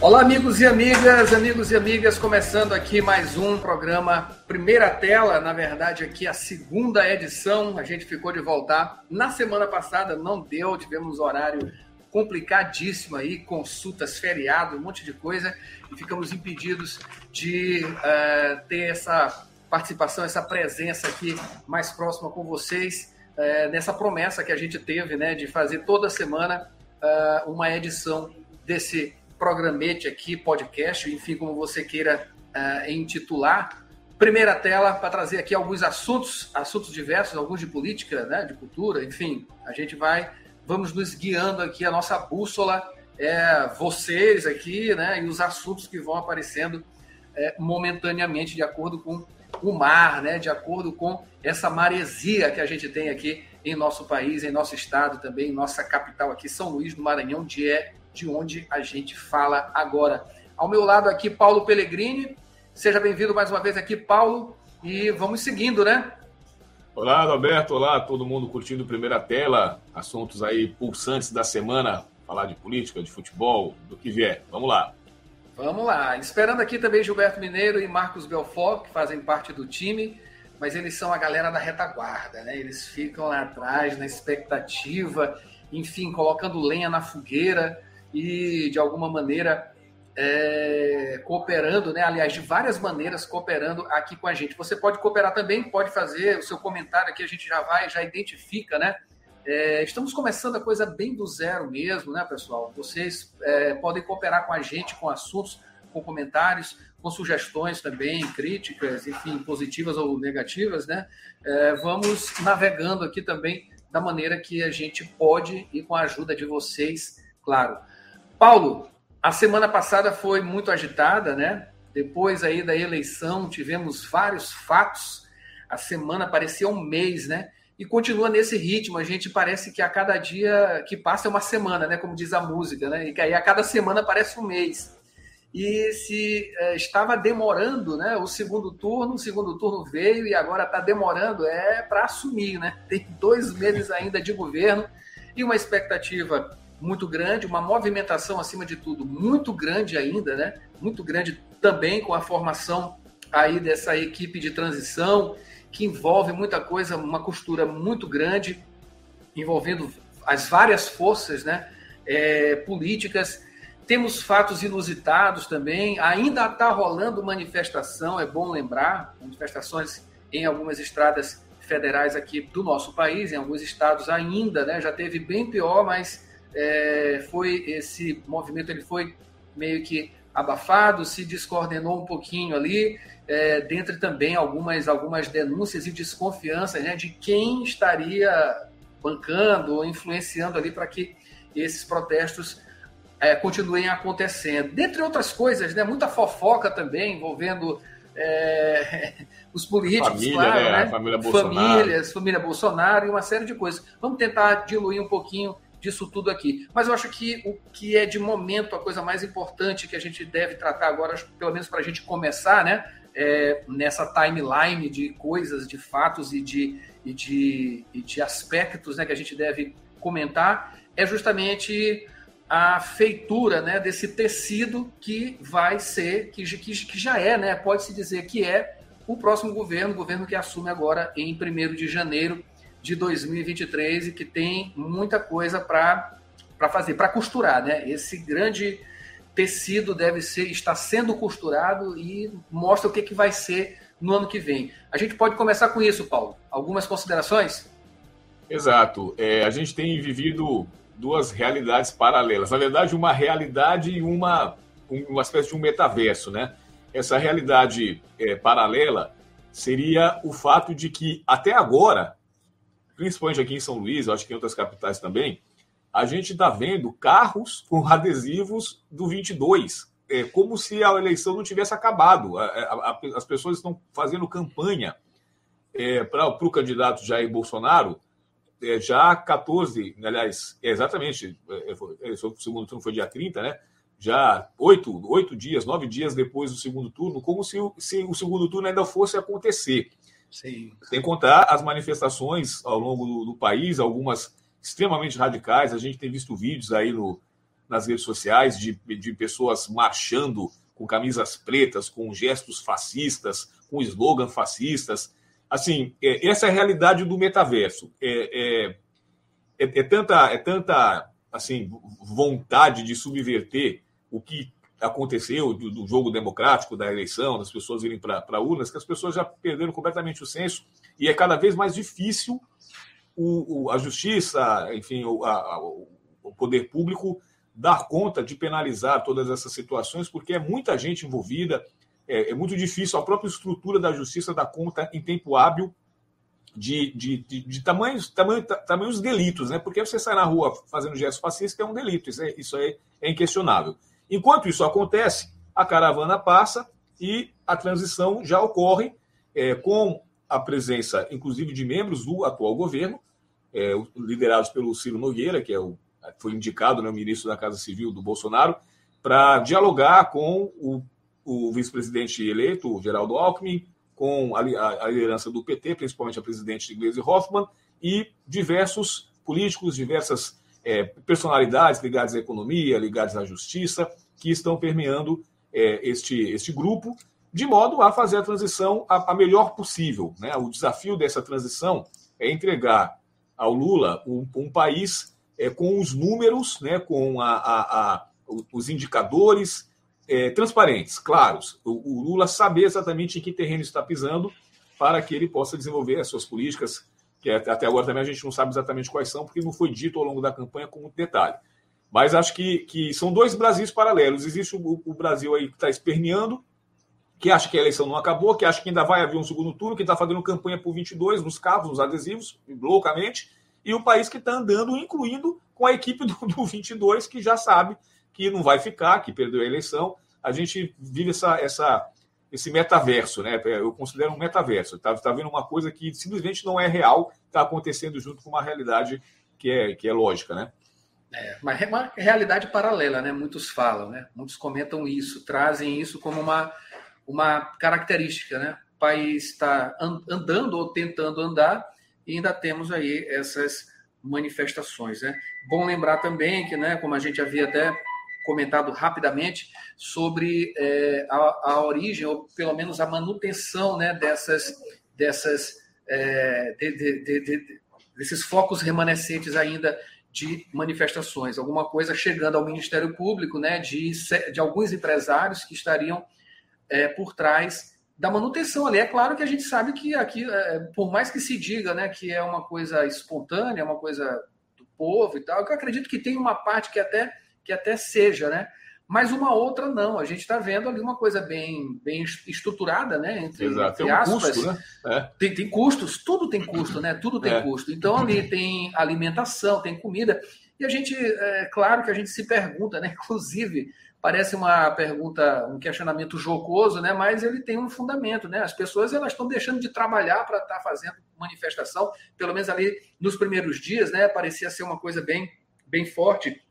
Olá, amigos e amigas, amigos e amigas, começando aqui mais um programa Primeira Tela, na verdade, aqui a segunda edição. A gente ficou de voltar na semana passada, não deu, tivemos horário complicadíssimo aí, consultas, feriado, um monte de coisa, e ficamos impedidos de uh, ter essa participação, essa presença aqui mais próxima com vocês, uh, nessa promessa que a gente teve, né, de fazer toda semana uh, uma edição desse programete aqui, podcast, enfim, como você queira uh, intitular. Primeira tela para trazer aqui alguns assuntos, assuntos diversos, alguns de política, né, de cultura, enfim, a gente vai, vamos nos guiando aqui, a nossa bússola é vocês aqui, né, e os assuntos que vão aparecendo é, momentaneamente de acordo com o mar, né, de acordo com essa maresia que a gente tem aqui em nosso país, em nosso estado também, em nossa capital aqui, São Luís do Maranhão, onde é de onde a gente fala agora. Ao meu lado aqui, Paulo Pellegrini. Seja bem-vindo mais uma vez aqui, Paulo. E vamos seguindo, né? Olá, Roberto. Olá, todo mundo curtindo primeira tela. Assuntos aí pulsantes da semana. Falar de política, de futebol, do que vier. Vamos lá. Vamos lá. Esperando aqui também Gilberto Mineiro e Marcos Belfort, que fazem parte do time, mas eles são a galera da retaguarda, né? Eles ficam lá atrás na expectativa, enfim, colocando lenha na fogueira e, de alguma maneira, é, cooperando, né? aliás, de várias maneiras, cooperando aqui com a gente. Você pode cooperar também, pode fazer o seu comentário aqui, a gente já vai, já identifica, né? É, estamos começando a coisa bem do zero mesmo, né, pessoal? Vocês é, podem cooperar com a gente com assuntos, com comentários, com sugestões também, críticas, enfim, positivas ou negativas, né? É, vamos navegando aqui também da maneira que a gente pode e com a ajuda de vocês, claro. Paulo, a semana passada foi muito agitada, né? Depois aí da eleição, tivemos vários fatos. A semana parecia um mês, né? E continua nesse ritmo. A gente parece que a cada dia que passa é uma semana, né? Como diz a música, né? E que aí a cada semana parece um mês. E se é, estava demorando, né? O segundo turno, o segundo turno veio e agora está demorando, é para assumir, né? Tem dois meses ainda de governo e uma expectativa muito grande, uma movimentação acima de tudo muito grande ainda, né? Muito grande também com a formação aí dessa equipe de transição que envolve muita coisa, uma costura muito grande envolvendo as várias forças, né? É, políticas. Temos fatos inusitados também. Ainda está rolando manifestação, é bom lembrar, manifestações em algumas estradas federais aqui do nosso país, em alguns estados ainda, né? Já teve bem pior, mas é, foi esse movimento ele foi meio que abafado, se descoordenou um pouquinho ali, é, dentre também algumas, algumas denúncias e desconfianças né, de quem estaria bancando ou influenciando ali para que esses protestos é, continuem acontecendo. Dentre outras coisas, né, muita fofoca também envolvendo é, os políticos, família, claro, né? né? família Bolsonaro. famílias, família Bolsonaro e uma série de coisas. Vamos tentar diluir um pouquinho disso tudo aqui. Mas eu acho que o que é de momento a coisa mais importante que a gente deve tratar agora, pelo menos para a gente começar, né? É, nessa timeline de coisas, de fatos e de, e de, e de aspectos né, que a gente deve comentar, é justamente a feitura né, desse tecido que vai ser, que, que, que já é, né, pode-se dizer que é o próximo governo, o governo que assume agora em 1 de janeiro de 2023 e que tem muita coisa para fazer, para costurar, né? Esse grande tecido deve ser está sendo costurado e mostra o que, que vai ser no ano que vem. A gente pode começar com isso, Paulo. Algumas considerações? Exato. É, a gente tem vivido duas realidades paralelas. Na verdade, uma realidade e uma, uma espécie de um metaverso, né? Essa realidade é, paralela seria o fato de que, até agora, principalmente aqui em São Luís, acho que em outras capitais também, a gente está vendo carros com adesivos do 22, é, como se a eleição não tivesse acabado. A, a, a, as pessoas estão fazendo campanha é, para o candidato Jair Bolsonaro é, já 14, aliás, é, exatamente, é, é, o segundo turno foi dia 30, né? Já oito, oito dias, nove dias depois do segundo turno, como se, se o segundo turno ainda fosse acontecer. Sim. Sem contar as manifestações ao longo do, do, país, algumas extremamente radicais. A gente tem visto vídeos aí no, nas redes sociais de, de pessoas marchando com camisas pretas, com gestos fascistas, com slogan fascistas. Assim, é, essa é a realidade do metaverso. É, é, é, é tanta, é tanta assim, vontade de subverter o que aconteceu do, do, jogo democrático, da eleição, das pessoas irem para urnas, que as pessoas já perderam completamente o senso e é cada vez mais difícil o, o, a justiça, enfim, o, a, o poder público dar conta de penalizar todas essas situações, porque é muita gente envolvida, é, é muito difícil a própria estrutura da justiça dar conta em tempo hábil de, de, de, de tamanhos, tamanho, tamanhos delitos, né? Porque você sai na rua fazendo gesto fascista é um delito, isso, é, isso é, é inquestionável. Enquanto isso acontece, a caravana passa e a transição já ocorre é, com a presença, inclusive, de membros do atual governo, é, liderados pelo Ciro Nogueira, que é o, foi indicado né, o ministro da Casa Civil do Bolsonaro, para dialogar com o, o vice-presidente eleito, Geraldo Alckmin, com a, a, a, liderança do PT, principalmente a presidente Gleisi Hoffmann, e diversos políticos, diversas é, personalidades ligadas à economia, ligadas à justiça, que estão permeando é, este, este grupo, de modo a fazer a transição a, a melhor possível. Né? O desafio dessa transição é entregar ao Lula um, um país é, com os números, né, com a, a, os indicadores é, transparentes, claros. O, o, Lula saber exatamente em que terreno está pisando para que ele possa desenvolver as suas políticas que até agora também a gente não sabe exatamente quais são, porque não foi dito ao longo da campanha com muito detalhe. Mas acho que, que são dois Brasis paralelos. Existe o, o Brasil aí que está esperneando, que acha que a eleição não acabou, que acha que ainda vai haver um segundo turno, que está fazendo campanha por 22 nos carros, nos adesivos, loucamente, e o país que está andando, incluindo com a equipe do, do 22, que já sabe que não vai ficar, que perdeu a eleição. A gente vive essa, essa, esse metaverso, né? Eu considero um metaverso. Está tá vendo uma coisa que simplesmente não é real, está acontecendo junto com uma realidade que é, que é lógica, né? É, uma, uma realidade paralela, né? Muitos falam, né? Muitos comentam isso, trazem isso como uma, uma característica, né? O país está andando ou tentando andar e ainda temos aí essas manifestações, né? Bom lembrar também que, né, como a gente havia até comentado rapidamente sobre é, a, a, origem, ou pelo menos a manutenção né, dessas, dessas é, de, de, de, desses focos remanescentes ainda de manifestações, alguma coisa chegando ao Ministério Público, né, de, de alguns empresários que estariam é, por trás da manutenção ali. É claro que a gente sabe que aqui, é, por mais que se diga né, que é uma coisa espontânea, uma coisa do povo e tal, eu acredito que tem uma parte que até que até seja, né? Mas uma outra não. A gente está vendo ali uma coisa bem, bem estruturada, né? Entre, Exato. entre aspas. Tem, um custo, né? é. tem, tem, custos, tudo tem custo, né? Tudo tem é. custo. Então ali tem alimentação, tem comida. E a gente, é claro que a gente se pergunta, né? Inclusive, parece uma pergunta, um questionamento jocoso, né? Mas ele tem um fundamento, né? As pessoas elas estão deixando de trabalhar para estar tá fazendo manifestação, pelo menos ali nos primeiros dias, né? Parecia ser uma coisa bem, bem forte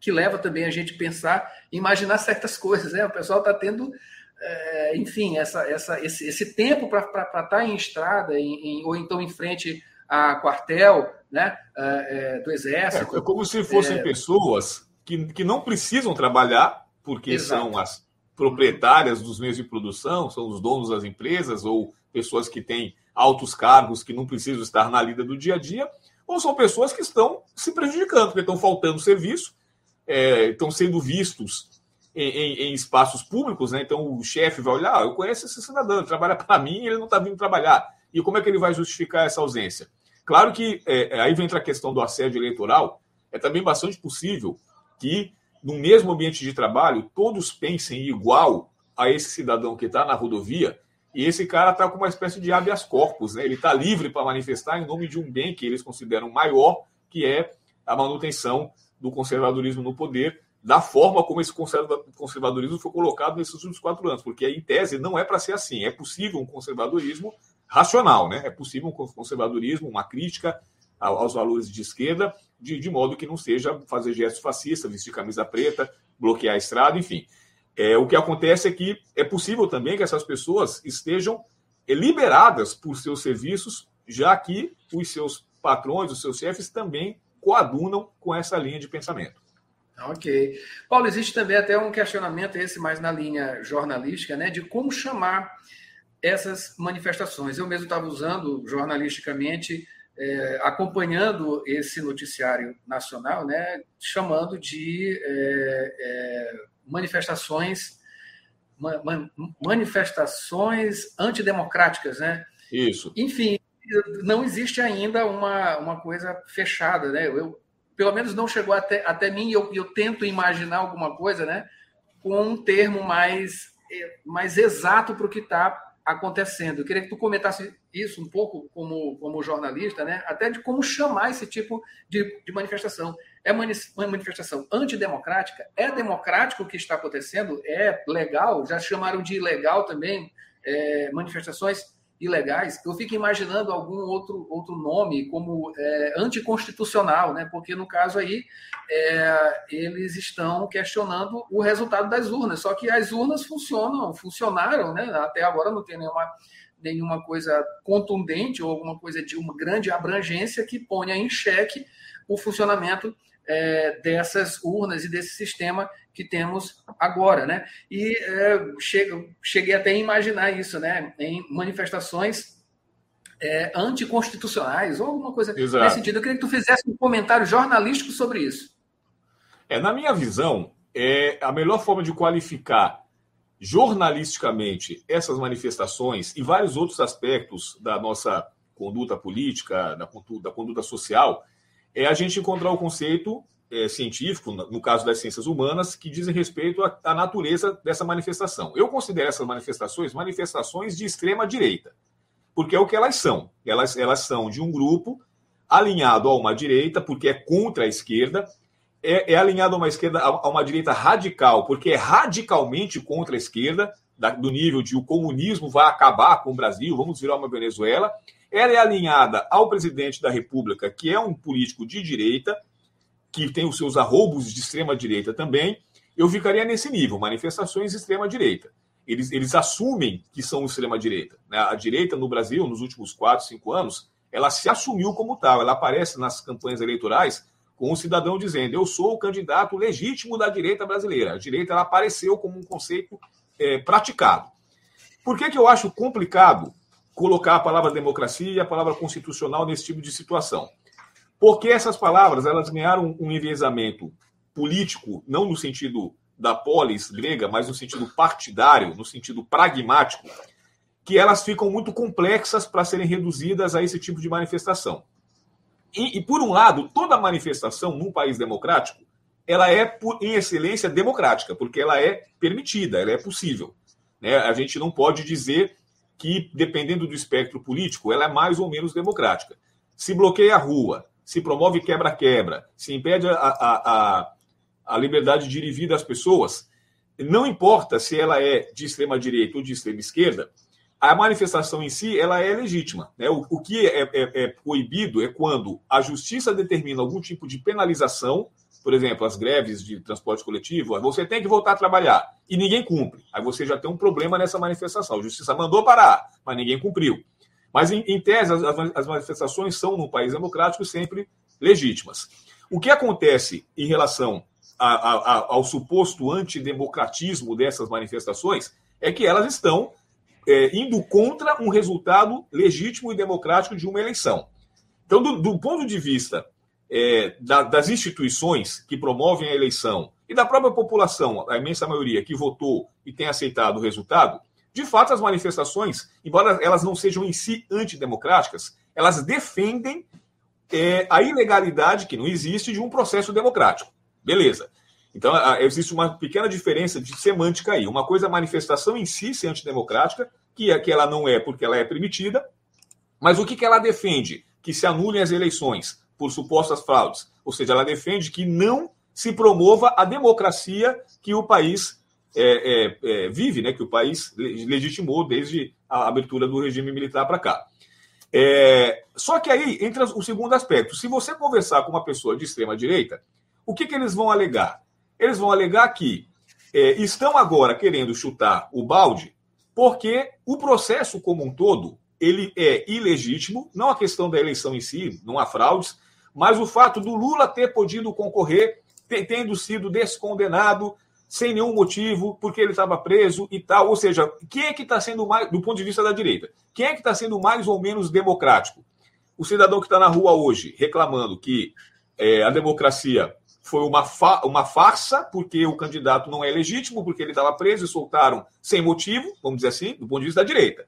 que leva também a gente pensar, imaginar certas coisas. Né? O pessoal está tendo, é, enfim, essa, essa, esse, esse tempo para estar tá em estrada, em, em, ou então em frente a quartel né, é, é do Exército. É, é como se fossem é. pessoas que, que não precisam trabalhar, porque Exato. são as proprietárias dos meios de produção, são os donos das empresas, ou pessoas que têm altos cargos que não precisam estar na lida do dia a dia, ou são pessoas que estão se prejudicando, porque estão faltando serviço é, estão sendo vistos em, em, em, espaços públicos, né? Então o chefe vai olhar, ah, eu conheço esse cidadão, trabalha para mim ele não está vindo trabalhar. E como é que ele vai justificar essa ausência? Claro que é, é, aí entra a questão do assédio eleitoral. É também bastante possível que, no mesmo ambiente de trabalho, todos pensem igual a esse cidadão que está na rodovia e esse cara está com uma espécie de habeas corpus, né? Ele está livre para manifestar em nome de um bem que eles consideram maior, que é a manutenção do conservadorismo no poder, da forma como esse conservadorismo foi colocado nesses últimos quatro anos, porque em tese não é para ser assim. É possível um conservadorismo racional, né? É possível um conservadorismo, uma crítica aos valores de esquerda, de, de modo que não seja fazer gestos fascistas, vestir camisa preta, bloquear a estrada, enfim. É, o que acontece é que é possível também que essas pessoas estejam liberadas por seus serviços, já que os seus patrões, os seus chefes também coadunam com essa linha de pensamento. Ok. Paulo, existe também até um questionamento, esse mais na linha jornalística, né, de como chamar essas manifestações. Eu mesmo estava usando jornalisticamente, é, acompanhando esse noticiário nacional, né, chamando de é, é, manifestações man, manifestações antidemocráticas, né? Isso. Enfim, não existe ainda uma, uma coisa fechada, né? Eu, pelo menos não chegou até, até mim eu, eu tento imaginar alguma coisa, né? Com um termo mais, mais exato para o que está acontecendo. Eu queria que tu comentasse isso um pouco como, como jornalista, né? até de como chamar esse tipo de, de manifestação. É manifestação antidemocrática? É democrático o que está acontecendo? É legal? Já chamaram de ilegal também é, manifestações ilegais? Eu fico imaginando algum outro, outro nome como é, anticonstitucional, né? porque no caso aí é, eles estão questionando o resultado das urnas. Só que as urnas funcionam, funcionaram, né? até agora não tem nenhuma nenhuma coisa contundente ou alguma coisa de uma grande abrangência que ponha em xeque o funcionamento é, dessas urnas e desse sistema que temos agora, né? E é, cheguei até a imaginar isso, né? Em manifestações é, anticonstitucionais ou alguma coisa Exato. nesse sentido. Eu queria que tu fizesse um comentário jornalístico sobre isso. É, na minha visão, é a melhor forma de qualificar jornalisticamente essas manifestações e vários outros aspectos da nossa conduta política, da conduta, da conduta social, é a gente encontrar o conceito é, científico, no caso das ciências humanas, que dizem respeito à, à natureza dessa manifestação. Eu considero essas manifestações manifestações de extrema direita, porque é o que elas são. Elas, elas são de um grupo alinhado a uma direita, porque é contra a esquerda, é, é alinhado a uma esquerda, a uma direita radical, porque é radicalmente contra a esquerda, da, do nível de o comunismo vai acabar com o Brasil, vamos virar uma Venezuela. Ela é alinhada ao presidente da República, que é um político de direita, que tem os seus arroubos de extrema direita também. Eu ficaria nesse nível, manifestações de extrema direita. Eles, eles assumem que são extrema direita. Né? A direita no Brasil, nos últimos quatro, cinco anos, ela se assumiu como tal. Ela aparece nas campanhas eleitorais com um cidadão dizendo: Eu sou o candidato legítimo da direita brasileira. A direita ela apareceu como um conceito é, praticado. Por que, que eu acho complicado colocar a palavra democracia e a palavra constitucional nesse tipo de situação? Porque essas palavras elas ganharam um enviesamento político, não no sentido da polis grega, mas no sentido partidário, no sentido pragmático, que elas ficam muito complexas para serem reduzidas a esse tipo de manifestação. E, e, por um lado, toda manifestação num país democrático, ela é, por, em excelência, democrática, porque ela é permitida, ela é possível. Né? A gente não pode dizer que, dependendo do espectro político, ela é mais ou menos democrática. Se bloqueia a rua, se promove quebra-quebra, se impede a, a, a, a liberdade de ir e vir das pessoas, não importa se ela é de extrema direita ou de extrema esquerda, a manifestação em si ela é legítima. Né? O, o que é, é, é, proibido é quando a justiça determina algum tipo de penalização, por exemplo, as greves de transporte coletivo, você tem que voltar a trabalhar e ninguém cumpre. Aí você já tem um problema nessa manifestação. A justiça mandou parar, mas ninguém cumpriu. Mas, em, em tese, as, as manifestações são, num país democrático, sempre legítimas. O que acontece em relação a, a, a, ao suposto antidemocratismo dessas manifestações é que elas estão é, indo contra um resultado legítimo e democrático de uma eleição. Então, do, do ponto de vista é, da, das instituições que promovem a eleição e da própria população, a imensa maioria que votou e tem aceitado o resultado, de fato, as manifestações, embora elas não sejam em si antidemocráticas, elas defendem é, a ilegalidade, que não existe, de um processo democrático. Beleza. Então, existe uma pequena diferença de semântica aí. Uma coisa é a manifestação em si ser antidemocrática, que é que ela não é porque ela é permitida, mas o que, que ela defende? Que se anulem as eleições por supostas fraudes. Ou seja, ela defende que não se promova a democracia que o país é, é, é, vive, né, que o país legitimou desde a abertura do regime militar para cá. É, só que aí entra o segundo aspecto. Se você conversar com uma pessoa de extrema direita, o que, que eles vão alegar? Eles vão alegar que é, estão agora querendo chutar o balde porque o processo como um todo ele é ilegítimo, não a questão da eleição em si, não há fraudes, mas o fato do Lula ter podido concorrer tendo sido descondenado sem nenhum motivo, porque ele estava preso e tal. Ou seja, quem é que está sendo mais, do ponto de vista da direita, quem é que está sendo mais ou menos democrático? O cidadão que está na rua hoje reclamando que é, a democracia foi uma, fa uma farsa, porque o candidato não é legítimo, porque ele estava preso e soltaram sem motivo, vamos dizer assim, do ponto de vista da direita.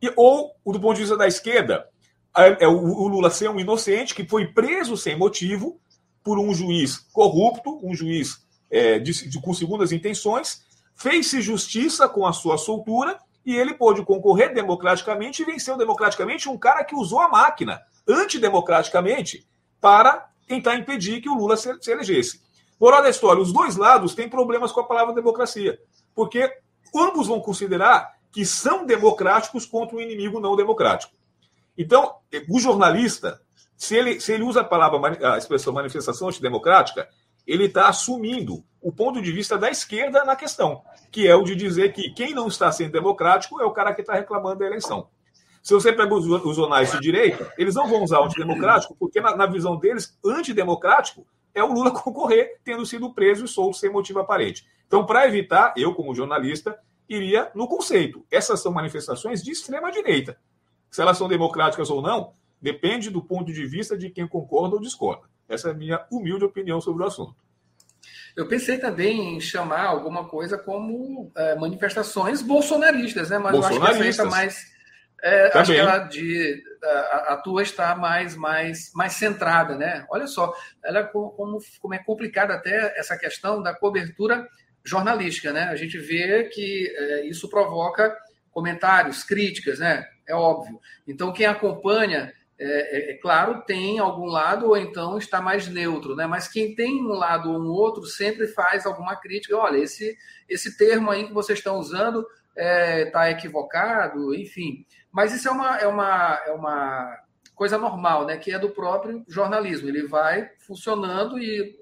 E, ou, do ponto de vista da esquerda, é, é o, o Lula ser um inocente que foi preso sem motivo por um juiz corrupto, um juiz é, de, de, com segundas intenções, fez-se justiça com a sua soltura e ele pôde concorrer democraticamente e venceu democraticamente um cara que usou a máquina antidemocraticamente para tentar impedir que o Lula se, se elegesse. Moral da história, os dois lados têm problemas com a palavra democracia, porque ambos vão considerar que são democráticos contra um inimigo não democrático. Então, o jornalista, se ele, se ele usa a palavra, a expressão manifestação antidemocrática, ele está assumindo o ponto de vista da esquerda na questão, que é o de dizer que quem não está sendo democrático é o cara que está reclamando da eleição. Se você pega os, os jornais de direita, eles não vão usar antidemocrático, porque na, na visão deles, antidemocrático é o Lula concorrer tendo sido preso e solto sem motivo aparente. Então, para evitar, eu, como jornalista, iria no conceito. Essas são manifestações de extrema direita. Se elas são democráticas ou não, depende do ponto de vista de quem concorda ou discorda. Essa é a minha humilde opinião sobre o assunto. Eu pensei também em chamar alguma coisa como é, manifestações bolsonaristas, né? Mas eu acho que essa está mais. É, acho que ela de, a, a, tua está mais, mais, mais centrada, né? Olha só, ela como, como é complicada até essa questão da cobertura jornalística, né? A gente vê que é, isso provoca comentários, críticas, né? É óbvio. Então, quem acompanha é, é, é, claro, tem algum lado ou então está mais neutro, né? Mas quem tem um lado ou um outro sempre faz alguma crítica. Olha, esse, esse termo aí que vocês estão usando está é, tá equivocado, enfim. Mas isso é uma, é, uma, é uma coisa normal, né? Que é do próprio jornalismo. Ele vai funcionando e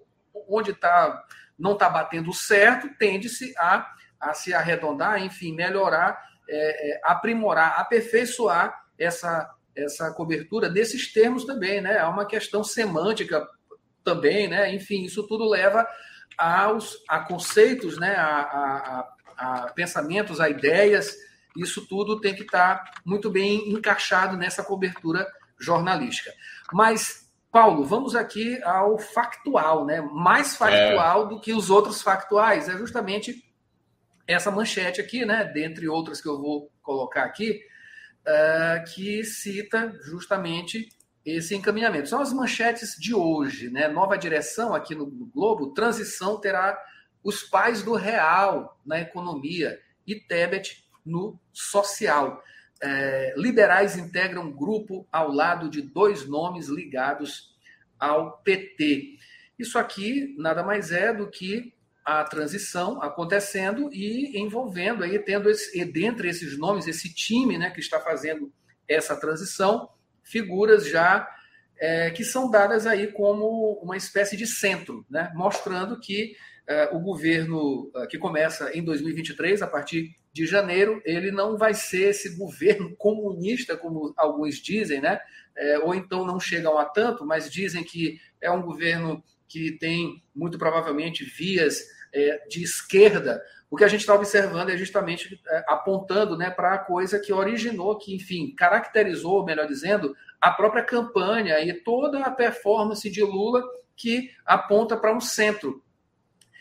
onde tá, não está batendo certo, tende-se a, a se arredondar, enfim, melhorar, é, é, aprimorar, aperfeiçoar essa essa cobertura desses termos também, né? Há uma questão semântica também, né? Enfim, isso tudo leva aos, a conceitos, né? A, a, a pensamentos, a ideias. Isso tudo tem que estar muito bem encaixado nessa cobertura jornalística. Mas, Paulo, vamos aqui ao factual, né? Mais factual é. do que os outros factuais. É justamente essa manchete aqui, né? Dentre outras que eu vou colocar aqui uh, que cita justamente esse encaminhamento. São as manchetes de hoje, né? Nova direção aqui no Globo, transição terá os pais do real na economia e Tebet no social. É, liberais integram grupo ao lado de dois nomes ligados ao PT. Isso aqui nada mais é do que a transição acontecendo e envolvendo aí, tendo esse, dentre esses nomes, esse time né, que está fazendo essa transição, figuras já é, que são dadas aí como uma espécie de centro, né, mostrando que é, o governo é, que começa em 2023, a partir de janeiro, ele não vai ser esse governo comunista, como alguns dizem, né? É, ou então não chegam a tanto, mas dizem que é um governo que tem muito provavelmente vias é, de esquerda, o que a gente está observando é justamente é, apontando né, para a coisa que originou, que, enfim, caracterizou, melhor dizendo, a própria campanha e toda a performance de Lula que aponta para um centro.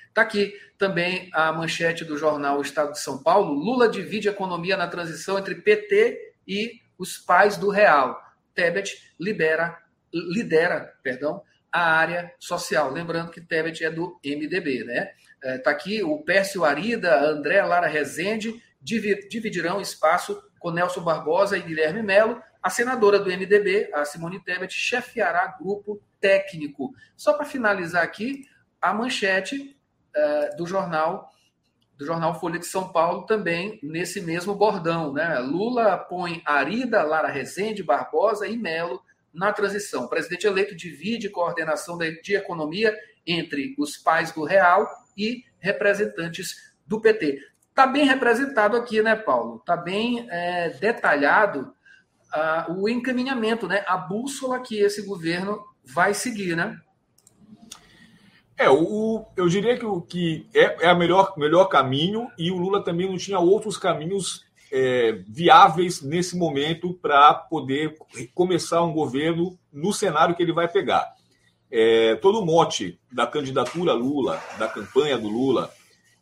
Está aqui também a manchete do jornal Estado de São Paulo: Lula divide economia na transição entre PT e os pais do Real. Tebet libera, lidera perdão, a área social. Lembrando que Tebet é do MDB, né? Está é, aqui o Pércio Arida, André Lara Rezende dividirão espaço com Nelson Barbosa e Guilherme Melo. A senadora do MDB, a Simone Tebet, chefiará grupo técnico. Só para finalizar aqui, a manchete uh, do jornal do jornal Folha de São Paulo também nesse mesmo bordão, né? Lula põe Arida, Lara Rezende, Barbosa e Melo na transição. O presidente eleito divide coordenação de economia entre os pais do Real e representantes do PT. Está bem representado aqui, né, Paulo? Está bem é, detalhado uh, o encaminhamento, né? A bússola que esse governo vai seguir, né? É, o, eu diria que o que é, é a melhor, melhor caminho e o Lula também não tinha outros caminhos é, viáveis nesse momento para poder começar um governo no cenário que ele vai pegar. É, todo o mote da candidatura Lula, da campanha do Lula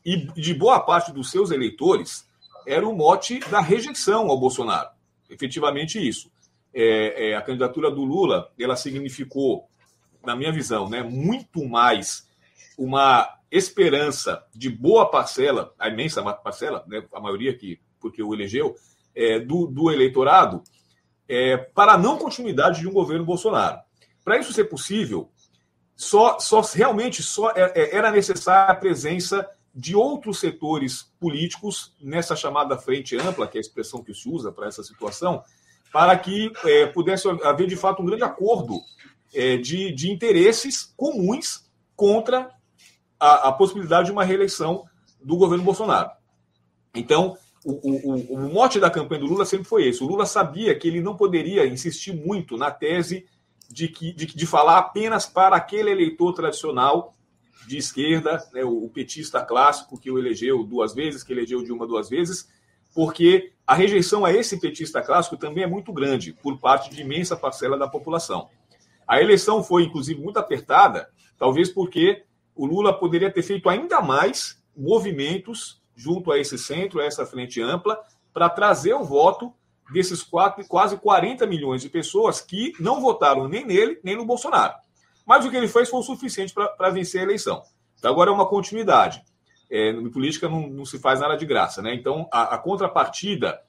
e de boa parte dos seus eleitores era o mote da rejeição ao Bolsonaro. Efetivamente isso. É, é, a candidatura do Lula, ela significou, na minha visão, né, muito mais uma esperança de boa parcela, a imensa parcela, né, a maioria que porque o elegeu, é, do, do, eleitorado, é, para a não continuidade de um governo Bolsonaro. Para isso ser possível, só, só realmente só é, é, era necessária a presença de outros setores políticos nessa chamada frente ampla, que é a expressão que se usa para essa situação, para que é, pudesse haver de fato um grande acordo é, de, de interesses comuns contra a, a, possibilidade de uma reeleição do governo Bolsonaro. Então, o, o, o mote da campanha do Lula sempre foi esse. O Lula sabia que ele não poderia insistir muito na tese de, que, de, de falar apenas para aquele eleitor tradicional de esquerda, né, o, petista clássico que o elegeu duas vezes, que elegeu de uma duas vezes, porque a rejeição a esse petista clássico também é muito grande por parte de imensa parcela da população. A eleição foi, inclusive, muito apertada, talvez porque o Lula poderia ter feito ainda mais movimentos junto a esse centro, a essa frente ampla, para trazer o voto desses quatro, quase 40 milhões de pessoas que não votaram nem nele, nem no Bolsonaro. Mas o que ele fez foi o suficiente para vencer a eleição. Então, agora é uma continuidade. É, em política não, não, se faz nada de graça, né? Então, a, a contrapartida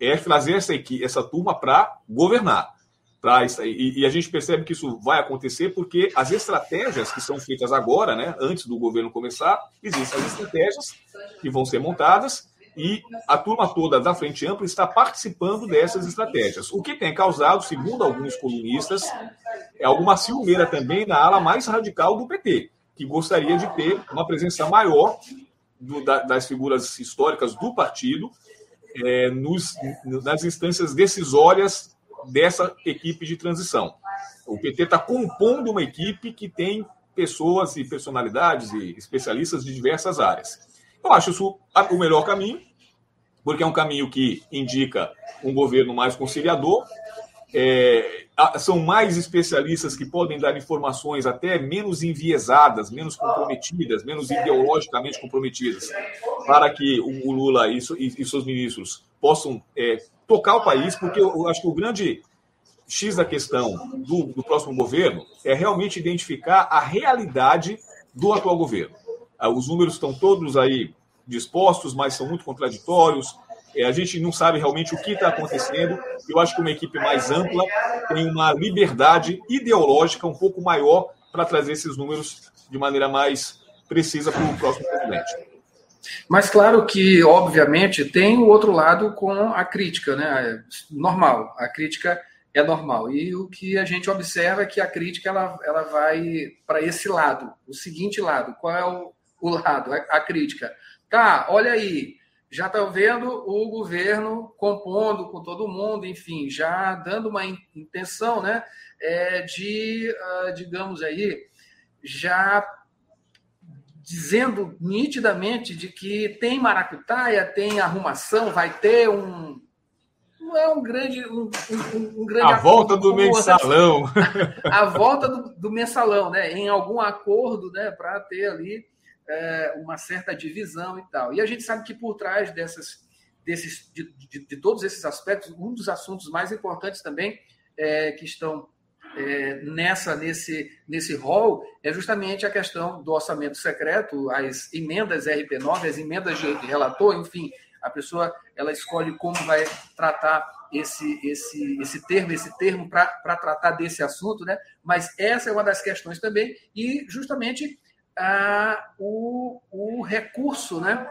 é trazer essa, essa turma para governar. Pra, e, e, a gente percebe que isso vai acontecer porque as estratégias que são feitas agora, né, antes do governo começar, existem as estratégias que vão ser montadas e a turma toda da Frente Ampla está participando dessas estratégias. O que tem causado, segundo alguns colunistas, é alguma ciumeira também na ala mais radical do PT, que gostaria de ter uma presença maior do, da, das figuras históricas do partido é, nos, nas instâncias decisórias dessa equipe de transição. O PT está compondo uma equipe que tem pessoas e personalidades e especialistas de diversas áreas. Eu acho isso o melhor caminho, porque é um caminho que indica um governo mais conciliador. É, são mais especialistas que podem dar informações até menos enviesadas, menos comprometidas, menos ideologicamente comprometidas, para que o, Lula e, e, seus ministros possam é, tocar o país, porque eu acho que o grande X da questão do, do próximo governo é realmente identificar a realidade do atual governo. Ah, os números estão todos aí dispostos, mas são muito contraditórios. É, a gente não sabe realmente o que está acontecendo. Eu acho que uma equipe mais ampla tem uma liberdade ideológica um pouco maior para trazer esses números de maneira mais precisa para o próximo presidente. Mas claro que, obviamente, tem o outro lado com a crítica, né? Normal, a crítica é normal. E o que a gente observa é que a crítica ela, ela vai para esse lado, o seguinte lado. Qual é o, o lado, a, a crítica. Tá, olha aí, já está vendo o governo compondo com todo mundo, enfim, já dando uma intenção, né, é, de, uh, digamos aí, já dizendo nitidamente de que tem maracutaia, tem arrumação, vai ter um não é um grande um, um, um grande a volta do mensalão a, a volta do, do mensalão, né, em algum acordo, né, para ter ali é, uma certa divisão e tal. E a gente sabe que por trás dessas, desses, de, de, de todos esses aspectos, um dos assuntos mais importantes também é, que estão é, nessa nesse nesse rol é justamente a questão do orçamento secreto, as emendas RP9, as emendas de relator, enfim, a pessoa ela escolhe como vai tratar esse esse esse termo, esse termo para tratar desse assunto, né? Mas essa é uma das questões também e justamente ah, o, o recurso né,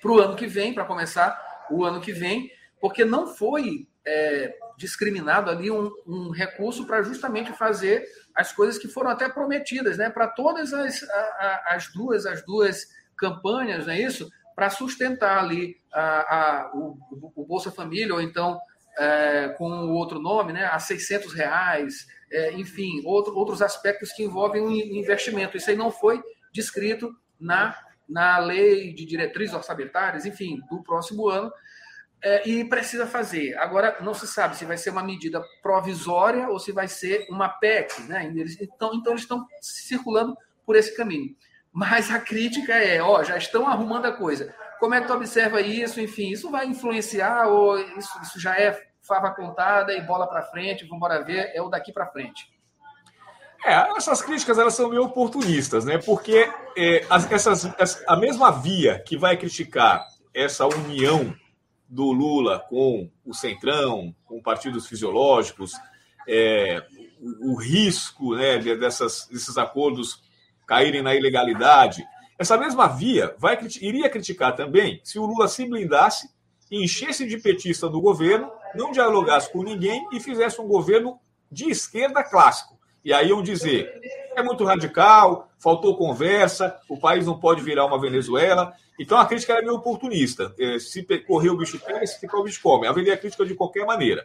para o ano que vem, para começar o ano que vem, porque não foi é, discriminado ali um, um recurso para justamente fazer as coisas que foram até prometidas, né, para todas as, a, as duas as duas campanhas, não é isso? Para sustentar ali a, a, o, o Bolsa Família ou então é, com outro nome, né, a 600 reais, é, enfim, outro, outros aspectos que envolvem o investimento. Isso aí não foi descrito na, na lei de diretrizes orçamentárias, enfim, do próximo ano, é, e precisa fazer. Agora, não se sabe se vai ser uma medida provisória ou se vai ser uma PEC, né? Então, então, eles estão circulando por esse caminho. Mas a crítica é, ó, já estão arrumando a coisa. Como é que tu observa isso? Enfim, isso vai influenciar ou isso, isso já é fava contada e bola para frente, vamos embora ver, é o daqui para frente. É, essas críticas elas são meio oportunistas, né? Porque é, as, essas, a mesma via que vai criticar essa união do Lula com o Centrão, com partidos fisiológicos, é, o, o, risco né, dessas, desses acordos caírem na ilegalidade. Essa mesma via vai, iria criticar também se o Lula se blindasse, enchesse de petista do governo, não dialogasse com ninguém e fizesse um governo de esquerda clássico. E aí iam dizer: é muito radical, faltou conversa, o país não pode virar uma Venezuela. Então a crítica era meio oportunista. É, se correr o bicho pega, se ficar o bicho come. Haveria crítica de qualquer maneira.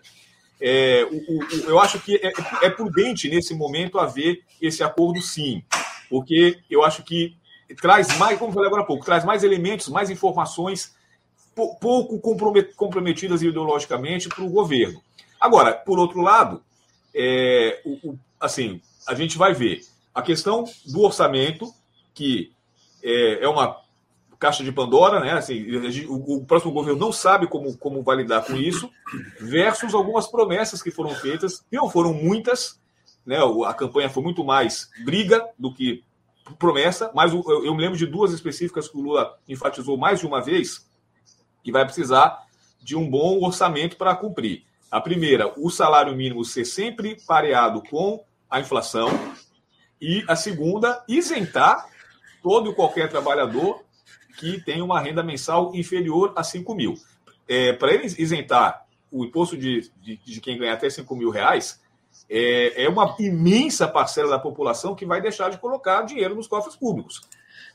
É, o, o, eu acho que é, é, prudente nesse momento haver esse acordo, sim, porque eu acho que traz mais, como falei agora há pouco, traz mais elementos, mais informações pouco comprometidas ideologicamente para o governo. Agora, por outro lado, é, o, o, assim, a gente vai ver a questão do orçamento, que é, é uma caixa de Pandora, né? Assim, o, o, próximo governo não sabe como, como vai lidar com isso, versus algumas promessas que foram feitas, que não foram muitas, né? A campanha foi muito mais briga do que promessa, mas eu, eu me lembro de duas específicas que o Lula enfatizou mais de uma vez, que vai precisar de um bom orçamento para cumprir. A primeira, o salário mínimo ser sempre pareado com a inflação. E a segunda, isentar todo e qualquer trabalhador que tem uma renda mensal inferior a 5 mil. É, para eles isentar o imposto de, de, de, quem ganha até 5 mil reais, é, é, uma imensa parcela da população que vai deixar de colocar dinheiro nos cofres públicos.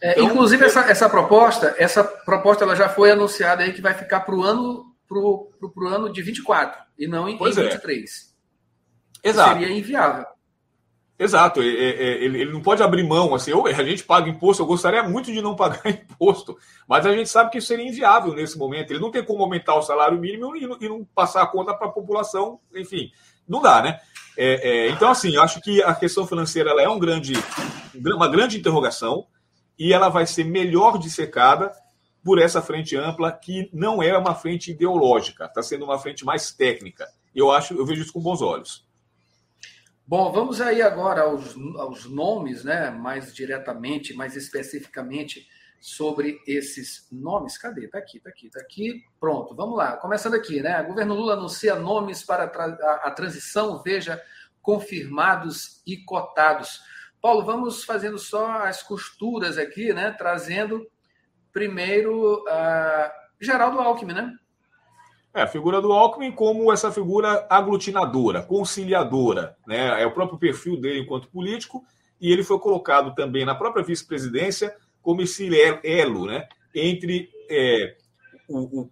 É, então, inclusive, essa, essa proposta, essa proposta ela já foi anunciada aí que vai ficar para o ano, pro, pro, pro ano de 24 e não em, em 23. É. Exato. Seria inviável. Exato, ele não pode abrir mão, assim, a gente paga imposto, eu gostaria muito de não pagar imposto, mas a gente sabe que isso seria inviável nesse momento, ele não tem como aumentar o salário mínimo e não passar a conta para a população, enfim, não dá, né? É, é, então, assim, eu acho que a questão financeira ela é um grande, uma grande interrogação e ela vai ser melhor dissecada por essa frente ampla, que não é uma frente ideológica, está sendo uma frente mais técnica. Eu acho, eu vejo isso com bons olhos. Bom, vamos aí agora aos, aos nomes, né? Mais diretamente, mais especificamente sobre esses nomes. Cadê? Tá aqui, tá aqui, tá aqui. Pronto, vamos lá. Começando aqui, né? O governo Lula anuncia nomes para a, transição, veja, confirmados e cotados. Paulo, vamos fazendo só as costuras aqui, né? Trazendo primeiro uh, Geraldo Alckmin, né? É, a figura do Alckmin como essa figura aglutinadora, conciliadora. Né? É o próprio perfil dele enquanto político, e ele foi colocado também na própria vice-presidência como esse elo né? entre é, o, o,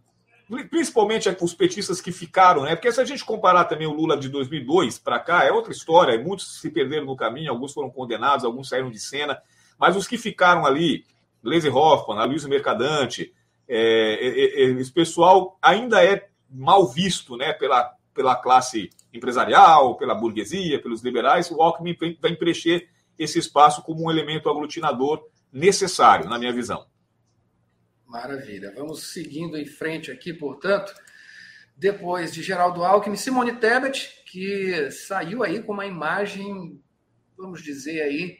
principalmente os petistas que ficaram, né? porque se a gente comparar também o Lula de 2002 para cá, é outra história, muitos se perderam no caminho, alguns foram condenados, alguns saíram de cena, mas os que ficaram ali, Gleisi Hoffmann, Aloysio Mercadante, é, é, é, esse pessoal ainda é mal visto né, pela, pela classe empresarial, pela burguesia, pelos liberais, o Alckmin vai preencher esse espaço como um elemento aglutinador necessário, na minha visão. Maravilha. Vamos seguindo em frente aqui, portanto. Depois de Geraldo Alckmin, Simone Tebet, que saiu aí com uma imagem, vamos dizer aí,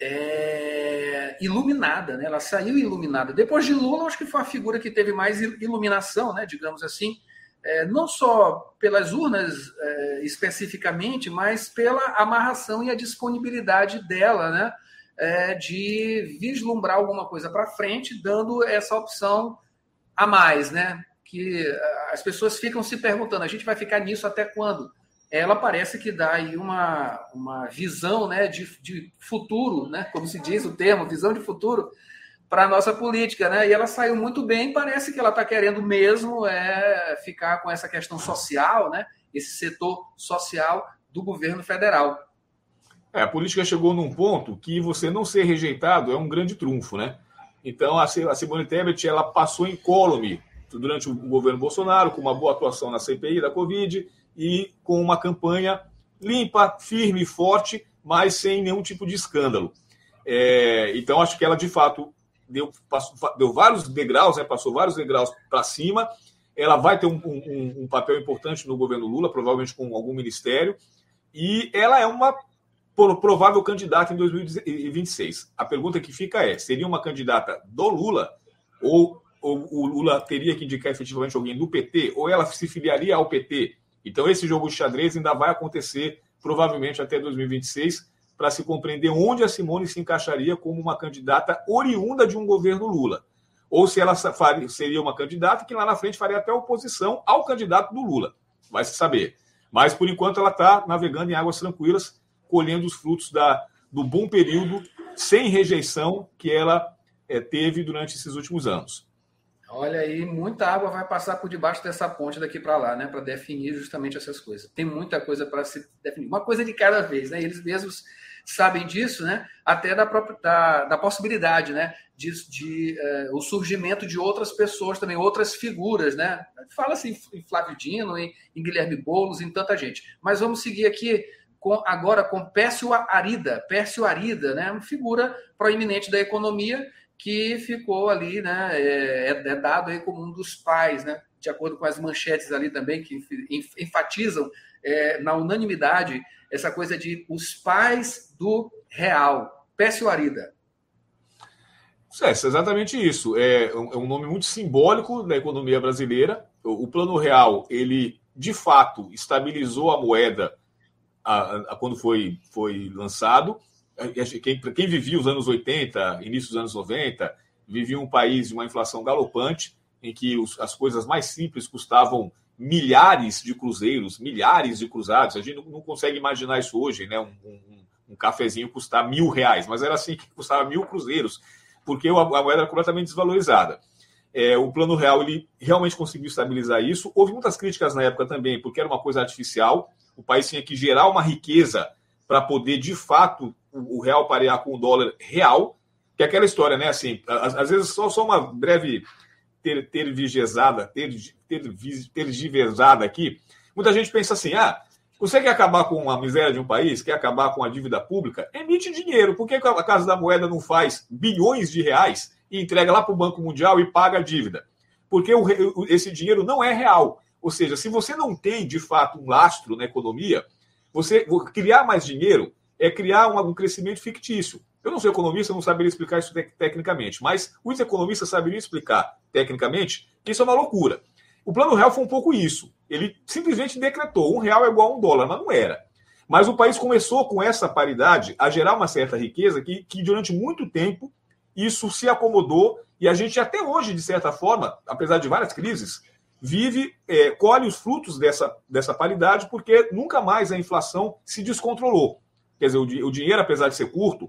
é, iluminada, né? Ela saiu iluminada. Depois de Lula, acho que foi a figura que teve mais iluminação, né? Digamos assim, é, não só pelas urnas é, especificamente, mas pela amarração e a disponibilidade dela, né, é, de vislumbrar alguma coisa para frente, dando essa opção a mais, né, que as pessoas ficam se perguntando, a gente vai ficar nisso até quando? Ela parece que dá aí uma, uma visão, né, de, de futuro, né, como se diz o termo, visão de futuro, para a nossa política, né? E ela saiu muito bem, parece que ela está querendo mesmo é, ficar com essa questão social, né? Esse setor social do governo federal. É, a política chegou num ponto que você não ser rejeitado é um grande trunfo, né? Então a Simone Tebet ela passou em incólume durante o governo Bolsonaro, com uma boa atuação na CPI da Covid e com uma campanha limpa, firme, forte, mas sem nenhum tipo de escândalo. É, então acho que ela de fato deu, passou, deu vários degraus, né, passou vários degraus para cima. Ela vai ter um, um, um papel importante no governo Lula, provavelmente com algum ministério, e ela é uma provável candidata em 2026. A pergunta que fica é: seria uma candidata do Lula ou, ou, o Lula teria que indicar efetivamente alguém do PT ou ela se filiaria ao PT? Então esse jogo de xadrez ainda vai acontecer provavelmente até 2026 para se compreender onde a Simone se encaixaria como uma candidata oriunda de um governo Lula. Ou se ela faria, seria uma candidata que lá na frente faria até oposição ao candidato do Lula. Vai se saber. Mas, por enquanto, ela está navegando em águas tranquilas, colhendo os frutos da, do bom período, sem rejeição, que ela é, teve durante esses últimos anos. Olha aí, muita água vai passar por debaixo dessa ponte daqui para lá, né? Para definir justamente essas coisas. Tem muita coisa para se definir. Uma coisa de cada vez, né? Eles mesmos sabem disso, né? Até da, própria, da, da possibilidade, né? De, de uh, o surgimento de outras pessoas também, outras figuras, né? Fala assim em Flávio Dino, em, em Guilherme Boulos, em tanta gente. Mas vamos seguir aqui com, agora com Pércio Arida, Pércio Arida, né? Uma figura proeminente da economia que ficou ali, né? É, é, dado aí como um dos pais, né? De acordo com as manchetes ali também que enfatizam é, na unanimidade essa coisa de os pais do real. Pécio Arida. É, exatamente isso. É, é um nome muito simbólico da economia brasileira. O, o Plano Real, ele de fato estabilizou a moeda a, a, quando foi, foi lançado. Quem, quem vivia os anos 80, início dos anos 90, vivia um país de uma inflação galopante, em que os, as coisas mais simples custavam milhares de cruzeiros, milhares de cruzados. A gente não, consegue imaginar isso hoje, né? Um, um, um, cafezinho custar mil reais, mas era assim que custava mil cruzeiros, porque a, moeda era completamente desvalorizada. É, o plano real ele realmente conseguiu estabilizar isso. Houve muitas críticas na época também, porque era uma coisa artificial. O país tinha que gerar uma riqueza para poder, de fato, o, o, real parear com o dólar real. Que é aquela história, né? Assim, às, às vezes só, só uma breve ter, ter vigezada, ter, ter, tergiversada aqui, muita gente pensa assim: ah, você quer acabar com a miséria de um país, quer acabar com a dívida pública? Emite dinheiro. Por que a Casa da Moeda não faz bilhões de reais e entrega lá para o Banco Mundial e paga a dívida? Porque o, esse dinheiro não é real. Ou seja, se você não tem de fato um lastro na economia, você criar mais dinheiro é criar um crescimento fictício. Eu não sou economista, não saberia explicar isso tec tecnicamente, mas os economistas saberiam explicar tecnicamente que isso é uma loucura. O plano real foi um pouco isso. Ele simplesmente decretou um real é igual a um dólar, mas não era. Mas o país começou com essa paridade a gerar uma certa riqueza que, que durante muito tempo isso se acomodou e a gente até hoje, de certa forma, apesar de várias crises, vive, é, colhe os frutos dessa, dessa paridade porque nunca mais a inflação se descontrolou. Quer dizer, o, o dinheiro, apesar de ser curto,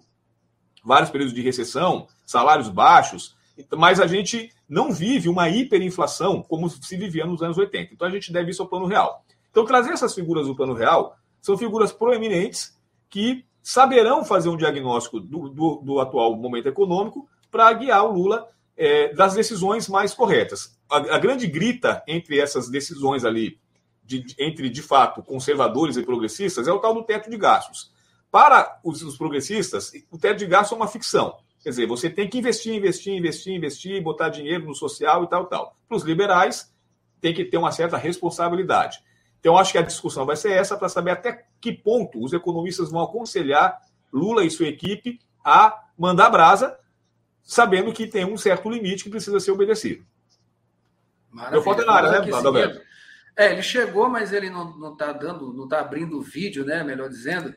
vários períodos de recessão, salários baixos, mas a gente não vive uma hiperinflação como se vivia nos anos 80. Então a gente deve isso ao plano real. Então, trazer essas figuras do plano real são figuras proeminentes que saberão fazer um diagnóstico do, do, do atual momento econômico para guiar o Lula é, das decisões mais corretas. A, a, grande grita entre essas decisões ali, de, entre de fato conservadores e progressistas, é o tal do teto de gastos. Para os, os progressistas, o teto de gastos é uma ficção. Quer dizer, você tem que investir, investir, investir, investir, botar dinheiro no social e tal, tal. Para os liberais, tem que ter uma certa responsabilidade. Então, acho que a discussão vai ser essa para saber até que ponto os economistas vão aconselhar Lula e sua equipe a mandar brasa, sabendo que tem um certo limite que precisa ser obedecido. Maravilha. Meu na área, né, Adalberto? É, ele chegou, mas ele não está dando, não está abrindo o vídeo, né? Melhor dizendo.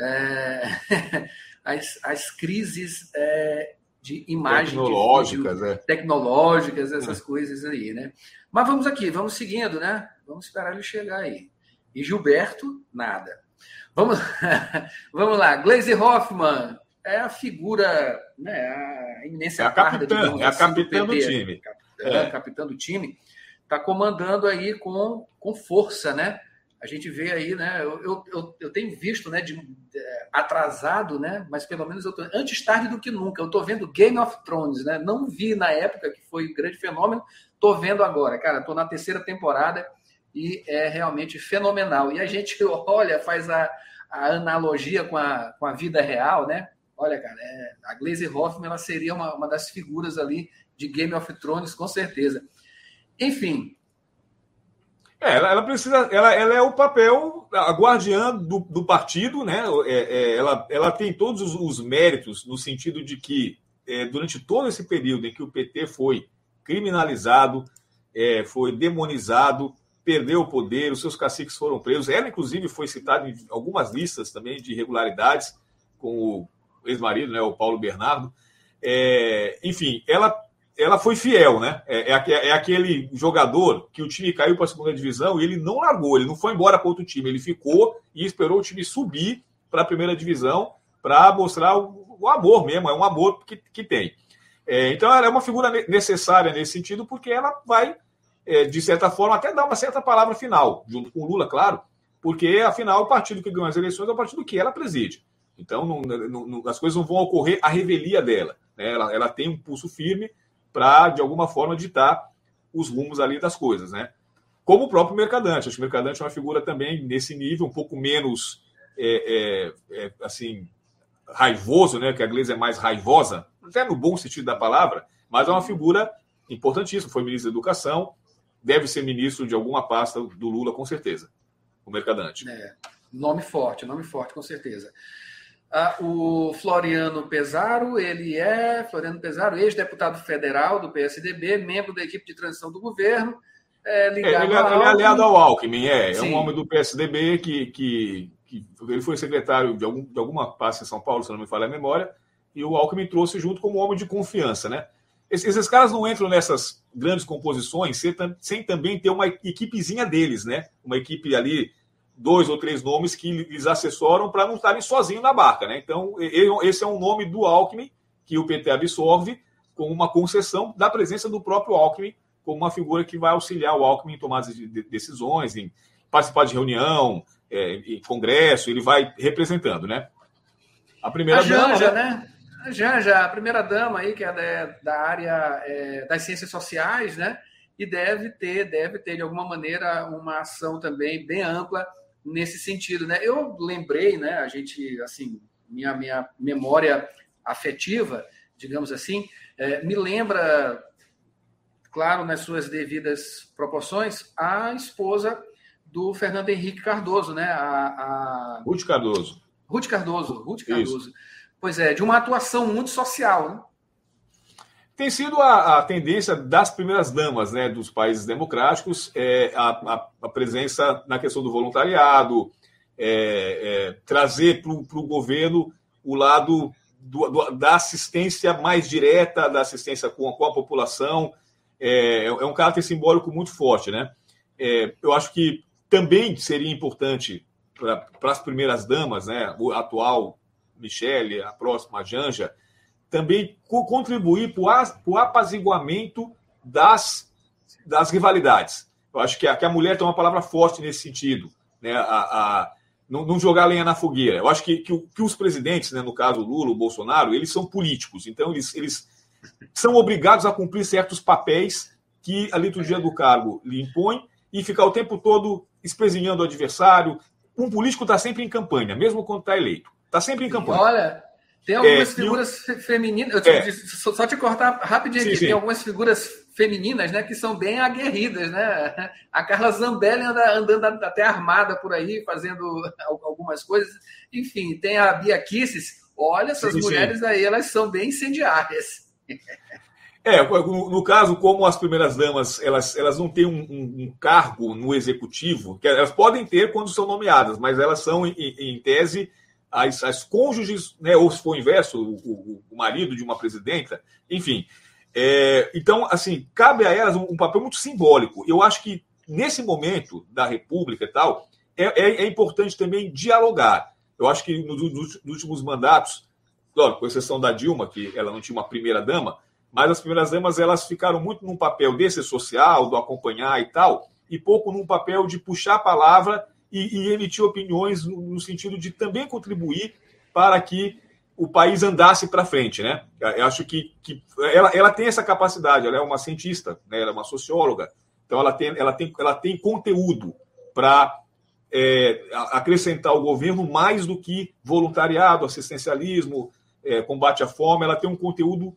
É... as, as crises é, de imagem. Tecnológicas, de vídeo, é. Tecnológicas, essas é. coisas aí, né? Mas vamos aqui, vamos seguindo, né? Vamos esperar ele chegar aí. E Gilberto, nada. Vamos, vamos lá, Glaze Hoffman. é a figura, né, a imensa é a capitã, é a assim, capitã do, do time. Capitã, é. capitã do time, está comandando aí com, com força, né? A gente vê aí, né? Eu, eu, eu tenho visto, né? De, é, atrasado, né? Mas pelo menos eu tô antes tarde do que nunca. Eu estou vendo Game of Thrones, né? Não vi na época que foi um grande fenômeno, estou vendo agora, cara. Estou na terceira temporada e é realmente fenomenal. E a gente olha, faz a, a analogia com a, com a vida real, né? Olha, cara, é, a Glaze Hoffman ela seria uma, uma das figuras ali de Game of Thrones, com certeza. Enfim, é, ela, ela, precisa, ela, ela é o papel, a guardiã do, do partido, né? É, é, ela, ela tem todos os, os, méritos no sentido de que é, durante todo esse período em que o PT foi criminalizado, é, foi demonizado, perdeu o poder, os seus caciques foram presos. Ela, inclusive, foi citada em algumas listas também de irregularidades com o ex-marido, né, o Paulo Bernardo. É, enfim, ela ela foi fiel, né? É, é, é, aquele jogador que o time caiu para a segunda divisão e ele não largou, ele não foi embora para outro time, ele ficou e esperou o time subir para a primeira divisão para mostrar o, o, amor mesmo, é um amor que, que tem. É, então ela é uma figura necessária nesse sentido, porque ela vai, é, de certa forma, até dar uma certa palavra final, junto com o Lula, claro, porque afinal o partido que ganhou as eleições é o partido que ela preside. Então não, não, as coisas não vão ocorrer à revelia dela. Né? Ela, ela tem um pulso firme para, de alguma forma, ditar os rumos ali das coisas, né? Como o próprio Mercadante. Acho que o Mercadante é uma figura também nesse nível, um pouco menos, é, é, é, assim, raivoso, né? Que a Gleisi é mais raivosa, até no bom sentido da palavra, mas é uma figura importantíssima. Foi ministro da Educação, deve ser ministro de alguma pasta do Lula, com certeza. O Mercadante. É, nome forte, nome forte, com certeza. Ah, o Floriano Pesaro, ele é Floriano Pesaro, ex-deputado federal do PSDB, membro da equipe de transição do governo, é, ligado é, ele, é, ele, é aliado ao Alckmin, é, é um homem do PSDB que, que, que, ele foi secretário de, algum, de alguma pasta em São Paulo, se não me falha a memória, e o Alckmin trouxe junto como homem de confiança, né? Esses, esses caras não entram nessas grandes composições sem, sem também ter uma equipezinha deles, né? Uma equipe ali dois ou três nomes que lhes assessoram para não estarem sozinhos na barca. Né? Então, esse é um nome do Alckmin que o PT absorve com uma concessão da presença do próprio Alckmin como uma figura que vai auxiliar o Alckmin em tomadas de decisões, em participar de reunião, é, em congresso, ele vai representando, né? A primeira a Janja, dama, né? né? A Janja, a primeira dama aí, que é da, da área é, das ciências sociais, né? E deve ter, deve ter, de alguma maneira, uma ação também bem ampla nesse sentido, né? Eu lembrei, né? A gente, assim, minha minha memória afetiva, digamos assim, é, me lembra, claro, nas suas devidas proporções, a esposa do Fernando Henrique Cardoso, né? A, a... Ruth Cardoso. Ruth Cardoso, Ruth Cardoso. Isso. Pois é, de uma atuação muito social, né? Tem sido a, a, tendência das primeiras damas né, dos países democráticos é, a, a, a presença na questão do voluntariado, é, é, trazer para o governo o lado do, do, da assistência mais direta, da assistência com, com a população. É, é, um caráter simbólico muito forte. Né? É, eu acho que também seria importante para as primeiras damas, né, o atual Michele, a próxima Janja, também contribuir para o apaziguamento das, das rivalidades. Eu acho que a, que a mulher tem uma palavra forte nesse sentido, né? a, a não, não, jogar lenha na fogueira. Eu acho que, que, que, os presidentes, né, no caso Lula, o Bolsonaro, eles são políticos, então eles, eles são obrigados a cumprir certos papéis que a liturgia do cargo lhe impõe e ficar o tempo todo espezinhando o adversário. Um político está sempre em campanha, mesmo quando está eleito. Está sempre em campanha. Olha, tem algumas é, figuras eu... femininas. Eu é. só te cortar rapidinho sim, aqui. Sim. Tem algumas figuras femininas, né, que são bem aguerridas, né? A Carla Zambelli anda andando até armada por aí, fazendo algumas coisas. Enfim, tem a Bia Kisses. Olha, essas sim, mulheres aí, elas são bem incendiárias. É, no, no, caso, como as primeiras damas, elas, elas não têm um, um, um, cargo no executivo, que elas podem ter quando são nomeadas, mas elas são, em, em tese, as, as cônjuges, né, ou se for o inverso, o, o marido de uma presidenta, enfim. É, então, assim, cabe a elas um, um, papel muito simbólico. Eu acho que nesse momento da República e tal, é, é, é importante também dialogar. Eu acho que nos, nos, últimos mandatos, com exceção da Dilma, que ela não tinha uma primeira dama, mas as primeiras damas elas ficaram muito num papel desse social, do acompanhar e tal, e pouco num papel de puxar a palavra e, e emitir opiniões no, no, sentido de também contribuir para que o país andasse para frente, né? Eu acho que, que ela, ela tem essa capacidade, ela é uma cientista, né? ela é uma socióloga, então ela tem, ela tem, ela tem conteúdo para é, acrescentar ao governo mais do que voluntariado, assistencialismo, é, combate à fome, ela tem um conteúdo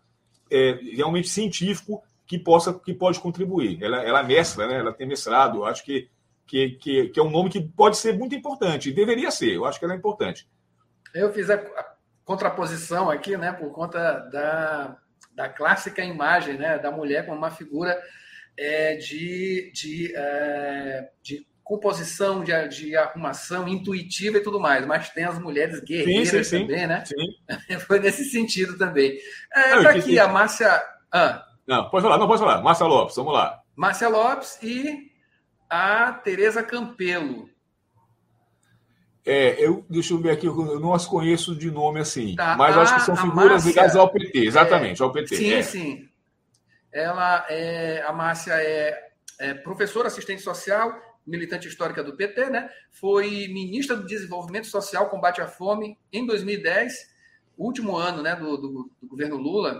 é, realmente científico que possa que pode contribuir. Ela, ela é mestra, né? ela tem mestrado, eu acho que, que, que, que, é um nome que pode ser muito importante, deveria ser, eu acho que ela é importante. Eu fiz a, contraposição aqui, né, por conta da, da clássica imagem né, da mulher como uma figura é, de, de, é, de composição, de, de arrumação intuitiva e tudo mais, mas tem as mulheres guerreiras sim, sim, também, né? Sim. Foi nesse sentido também. É, não, tá aqui a Márcia. Ah. Não, pode falar, não pode falar. Márcia Lopes, vamos lá. Márcia Lopes e a Tereza Campelo. É, eu, deixa eu ver aqui, eu não as conheço de nome assim, tá, mas a, acho que são figuras Márcia, ligadas ao PT, exatamente, é, ao PT. Sim, é. sim. Ela é, a Márcia é, é professora assistente social, militante histórica do PT, né? Foi ministra do Desenvolvimento Social, Combate à Fome em 2010, último ano, né, do, do, do governo Lula,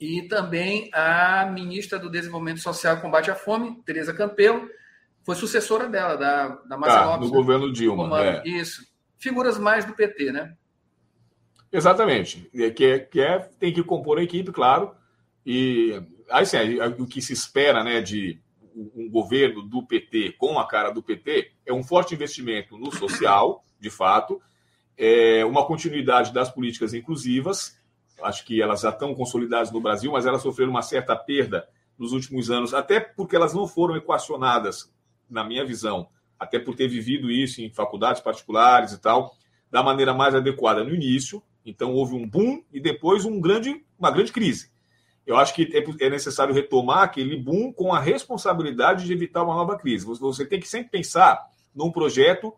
e também a ministra do Desenvolvimento Social e Combate à Fome, Tereza Campelo, foi sucessora dela, da, da Márcia tá, Lopes. No né? governo Dilma. É. Isso. Figuras mais do PT, né? Exatamente. Que, é, que é, tem que compor a equipe, claro. E aí, sim, o que se espera né, de um governo do PT com a cara do PT é um forte investimento no social, de fato, é uma continuidade das políticas inclusivas. Acho que elas já estão consolidadas no Brasil, mas elas sofreram uma certa perda nos últimos anos, até porque elas não foram equacionadas, na minha visão, até por ter vivido isso em faculdades particulares e tal, da maneira mais adequada no início. Então houve um boom e depois um grande, uma grande crise eu acho que é, é necessário retomar aquele boom com a responsabilidade de evitar uma nova crise. Você tem que sempre pensar num projeto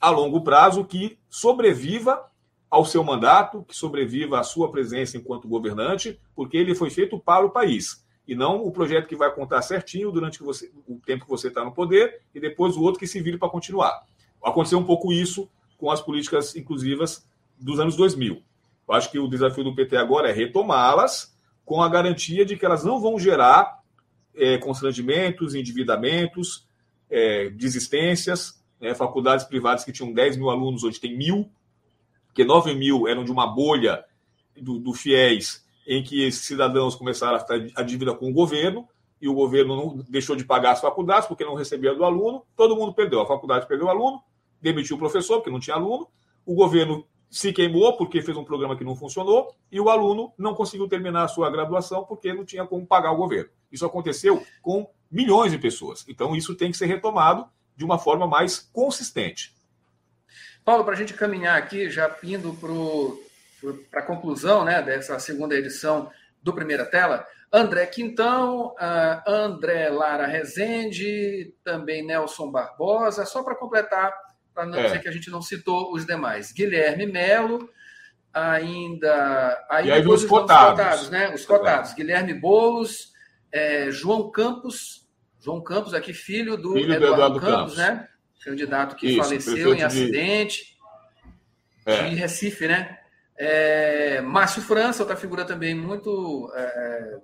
a longo prazo que sobreviva ao seu mandato, que sobreviva à sua presença enquanto governante, porque ele foi feito para o país. E não o projeto que vai contar certinho durante você, o tempo que você está no poder e depois o outro que se vire para continuar. Aconteceu um pouco isso com as políticas inclusivas dos anos 2000. Eu acho que o desafio do PT agora é retomá-las com a garantia de que elas não vão gerar é, constrangimentos, endividamentos, é, desistências, né, faculdades privadas que tinham 10 mil alunos, hoje tem mil, que 9 mil eram de uma bolha do, do FIES, em que esses cidadãos começaram a estar a dívida com o governo, e o governo não deixou de pagar as faculdades porque não recebia do aluno, todo mundo perdeu. A faculdade perdeu o aluno, demitiu o professor porque não tinha aluno, o governo se queimou porque fez um programa que não funcionou e o aluno não conseguiu terminar a sua graduação porque não tinha como pagar o governo. Isso aconteceu com milhões de pessoas. Então, isso tem que ser retomado de uma forma mais consistente. Paulo, para a gente caminhar aqui, já indo para a conclusão né, dessa segunda edição do Primeira Tela, André Quintão, uh, André Lara Rezende, também Nelson Barbosa, só para completar para não é. dizer que a gente não citou os demais. Guilherme Melo, ainda. Aí, e aí os cotados. cotados. né? Os cotados. É. Guilherme Bolos, é, João Campos, João Campos, aqui, filho do filho Eduardo, Eduardo Campos, Campos, né? Candidato que Isso, faleceu em acidente. De, é. de Recife, né? É, Márcio França, outra figura também muito é,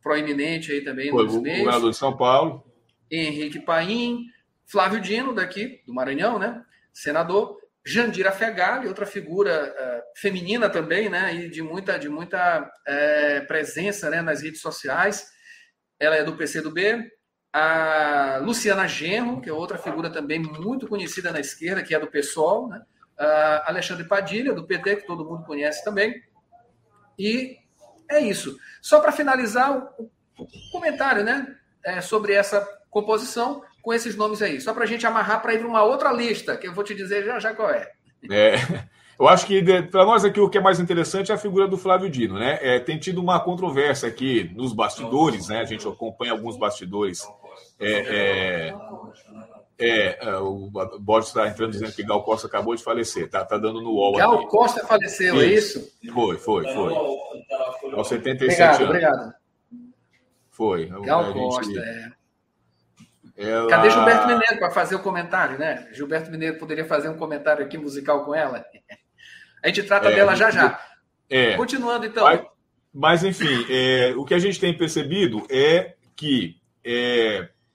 proeminente aí também Foi, nos meios. governador de São Paulo. Henrique Paim, Flávio Dino, daqui, do Maranhão, né? Senador. Jandira Fegali, outra figura uh, feminina também, né? E de muita, de muita uh, presença né, nas redes sociais. Ela é do PCdoB. A Luciana Genro, que é outra figura também muito conhecida na esquerda, que é do PSOL, né? Uh, Alexandre Padilha, do PT, que todo mundo conhece também. E é isso. Só para finalizar o, comentário né, é, sobre essa composição, com esses nomes aí, só para a gente amarrar para ir para uma outra lista, que eu vou te dizer já já qual é. É. Eu acho que para nós aqui o que é mais interessante é a figura do Flávio Dino, né? É, tem tido uma controvérsia aqui nos bastidores, né? A gente acompanha alguns bastidores é, é, É, é o Borges está entrando dizendo que Gal Costa acabou de falecer. Tá, tá dando no UOL Gal aqui. Costa faleceu, isso. é isso? Foi, foi, foi. Aos 77 obrigado, anos. Obrigado. Foi. Gal a Costa, gente... é. Ela... Cadê Gilberto Mineiro para fazer o comentário, né? Gilberto Mineiro poderia fazer um comentário aqui musical com ela. A gente trata é, dela já já. É, Continuando, então. Mas, mas enfim, é, o que a gente tem percebido é que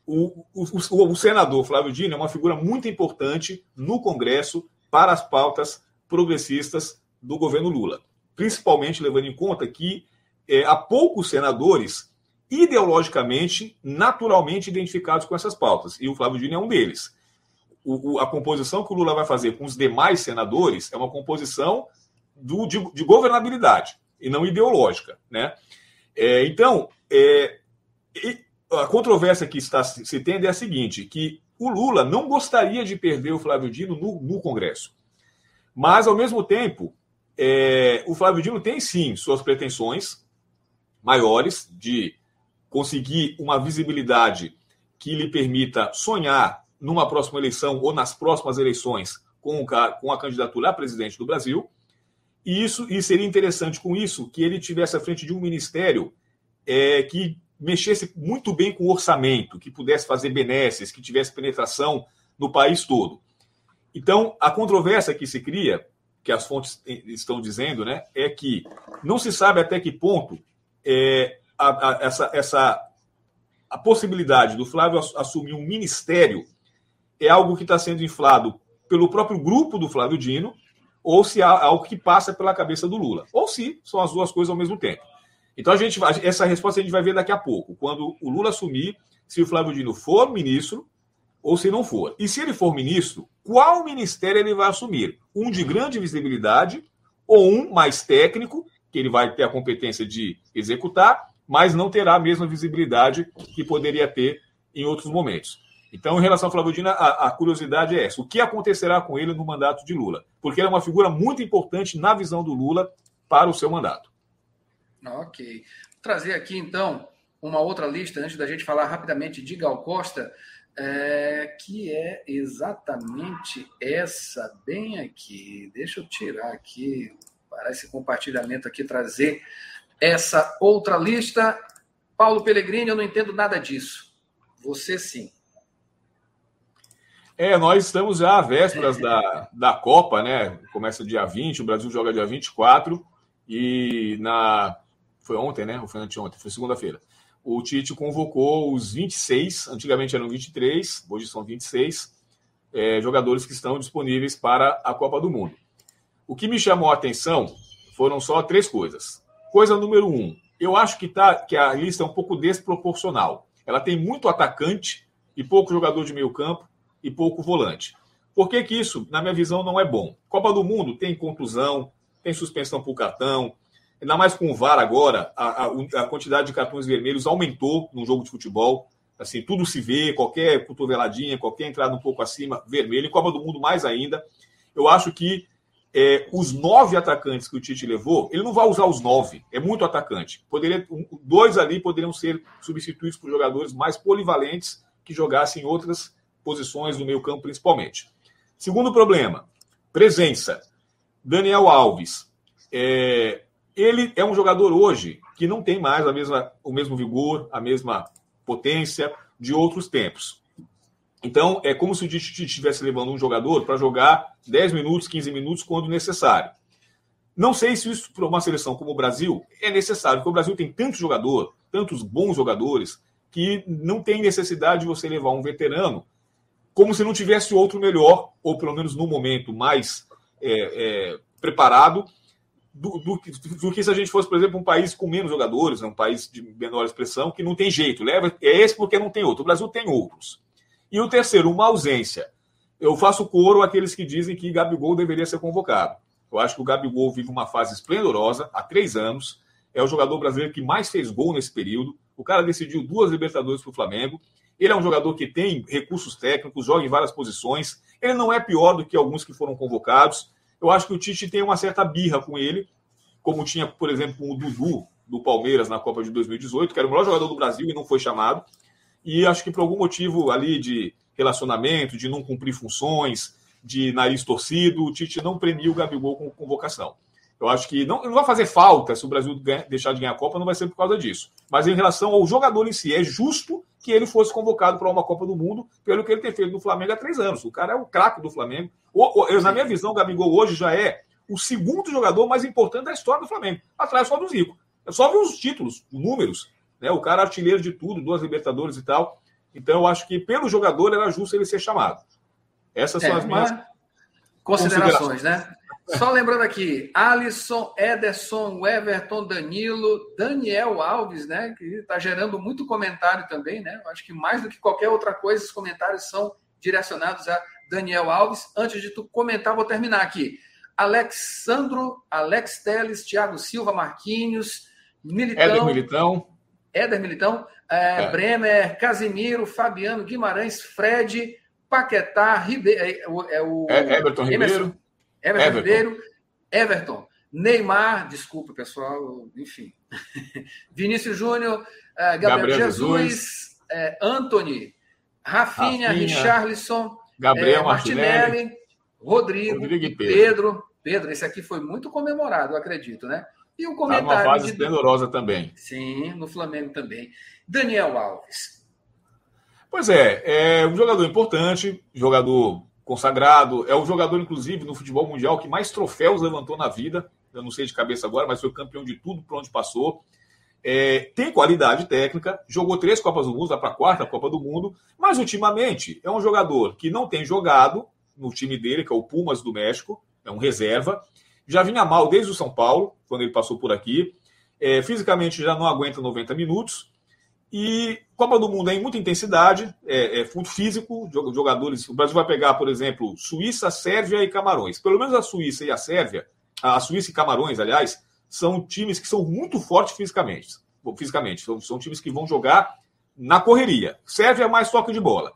o, o, o, senador Flávio Dino é uma figura muito importante no Congresso para as pautas progressistas do governo Lula, principalmente levando em conta que é, há poucos senadores ideologicamente, naturalmente identificados com essas pautas, e o Flávio Dino é um deles. O, a composição que o Lula vai fazer com os demais senadores é uma composição do, de, de governabilidade e não ideológica. Né? É, então, é, a controvérsia que está se tende é a seguinte: que o Lula não gostaria de perder o Flávio Dino no, no Congresso. Mas, ao mesmo tempo, é, o Flávio Dino tem sim suas pretensões maiores de conseguir uma visibilidade que lhe permita sonhar numa próxima eleição ou nas próximas eleições com, o, com a candidatura a presidente do Brasil. E isso e seria interessante com isso que ele tivesse à frente de um ministério é, que mexesse muito bem com o orçamento, que pudesse fazer benesses, que tivesse penetração no país todo. Então, a controvérsia que se cria, que as fontes estão dizendo, né, é que não se sabe até que ponto é, a, a, essa, essa a possibilidade do Flávio assumir um ministério é algo que está sendo inflado pelo próprio grupo do Flávio Dino, ou se há algo que passa pela cabeça do Lula, ou se são as duas coisas ao mesmo tempo. Então a gente essa resposta a gente vai ver daqui a pouco, quando o Lula assumir, se o Flávio Dino for ministro ou se não for. E se ele for ministro, qual ministério ele vai assumir? Um de grande visibilidade ou um mais técnico, que ele vai ter a competência de executar, mas não terá a mesma visibilidade que poderia ter em outros momentos. Então, em relação ao Flávio Dino, a, a, curiosidade é essa: o que acontecerá com ele no mandato de Lula? Porque ele é uma figura muito importante na visão do Lula para o seu mandato. Ok. Vou trazer aqui, então, uma outra lista, antes da gente falar rapidamente de Gal Costa, é, que é exatamente essa, bem aqui. Deixa eu tirar aqui, para esse compartilhamento aqui, trazer essa outra lista. Paulo Pellegrini, eu não entendo nada disso. Você sim. É, nós estamos já às vésperas da, da Copa, né? Começa dia 20, o Brasil joga dia 24. E na. Foi ontem, né? Ou foi anteontem? Foi segunda-feira. O Tite convocou os 26, antigamente eram 23, hoje são 26, é, jogadores que estão disponíveis para a Copa do Mundo. O que me chamou a atenção foram só três coisas. Coisa número um, eu acho que, tá, que a lista é um pouco desproporcional. Ela tem muito atacante e pouco jogador de meio campo e pouco volante. Por que, que isso, na minha visão, não é bom? Copa do Mundo tem contusão, tem suspensão por cartão, ainda mais com o VAR agora, a, a, a, quantidade de cartões vermelhos aumentou no jogo de futebol. Assim, tudo se vê, qualquer cotoveladinha, qualquer entrada um pouco acima, vermelho. Em Copa do Mundo, mais ainda. Eu acho que é, os nove atacantes que o Tite levou, ele não vai usar os nove, é muito atacante. Poderia, um, dois ali poderiam ser substituídos por jogadores mais polivalentes que jogassem em outras posições do meio campo, principalmente. Segundo problema, presença. Daniel Alves. É, ele é um jogador hoje que não tem mais a mesma, o mesmo vigor, a mesma potência de outros tempos. Então, é como se o Tite estivesse levando um jogador para jogar 10 minutos, 15 minutos, quando necessário. Não sei se isso para uma seleção como o Brasil é necessário, porque o Brasil tem tanto jogador, tantos bons jogadores, que não tem necessidade de você levar um veterano como se não tivesse outro melhor, ou pelo menos no momento mais é, é, preparado, do, do, do, que se a gente fosse, por exemplo, um país com menos jogadores, um país de menor expressão, que não tem jeito. Leva, é esse porque não tem outro. O Brasil tem outros. E o terceiro, uma ausência. Eu faço coro àqueles que dizem que Gabigol deveria ser convocado. Eu acho que o Gabigol vive uma fase esplendorosa há três anos. É o jogador brasileiro que mais fez gol nesse período. O cara decidiu duas Libertadores para o Flamengo. Ele é um jogador que tem recursos técnicos, joga em várias posições. Ele não é pior do que alguns que foram convocados. Eu acho que o Tite tem uma certa birra com ele, como tinha, por exemplo, com o Dudu do Palmeiras na Copa de 2018, que era o melhor jogador do Brasil e não foi chamado. E acho que por algum motivo ali de, relacionamento, de não cumprir funções, de nariz torcido, o Tite não premia o Gabigol com convocação. Eu acho que não, não vai fazer falta se o Brasil ganha, deixar de ganhar a Copa, não vai ser por causa disso. Mas em relação ao jogador em si, é justo que ele fosse convocado para uma Copa do Mundo pelo que ele tem feito no Flamengo há três anos. O cara é o craque do Flamengo. eu, na minha visão, o Gabigol hoje já é o segundo jogador mais importante da história do Flamengo, atrás só do Zico. É só ver os títulos, os números. Né? O cara é artilheiro de tudo, duas Libertadores e tal. Então eu acho que pelo jogador era justo ele ser chamado. Essas são é, as minhas considerações, considerações, né? Só lembrando aqui, Alisson, Ederson, Everton, Danilo, Daniel Alves, né? Que está gerando muito comentário também, né? Acho que mais do que qualquer outra coisa, os comentários são direcionados a Daniel Alves. Antes de tu comentar, vou terminar aqui. Alexandro, Alex Teles, Thiago Silva, Marquinhos, Militão. Éder Militão. Éder Militão, é, é. Bremer, Casimiro, Fabiano, Guimarães, Fred, Paquetá, Ribeiro. É, é, o, é, Everton Ribeiro. Everton, Everton Ribeiro, Everton, Neymar, desculpa, pessoal, enfim. Vinícius Júnior, uh, Gabriel, Gabriel, Jesus, Jesus. Uh, Anthony, Rafinha, Rafinha Richarlison, Gabriel uh, Martinelli, Rodrigo, Rodrigo Pedro. Pedro. Pedro, esse aqui foi muito comemorado, eu acredito, né? E o comentário. Tá uma fase de... esplendorosa também. Sim, no Flamengo também. Daniel Alves. Pois é, é um jogador importante, jogador consagrado. É o jogador, inclusive, no futebol mundial que mais troféus levantou na vida. Eu não sei de cabeça agora, mas foi campeão de tudo por onde passou. É, tem qualidade técnica, jogou três Copas do Mundo, vai para a quarta Copa do Mundo, mas ultimamente é um jogador que não tem jogado no time dele, que é o Pumas do México, é um reserva. Já vinha mal desde o São Paulo, quando ele passou por aqui. É, fisicamente já não aguenta 90 minutos. E Copa do Mundo é em muita intensidade, é, é muito físico, jogadores. O Brasil vai pegar, por exemplo, Suíça, Sérvia e Camarões. Pelo menos a Suíça e a Sérvia, a Suíça e Camarões, aliás, são times que são muito fortes fisicamente. Fisicamente, são, são times que vão jogar na correria. Sérvia é mais toque de bola.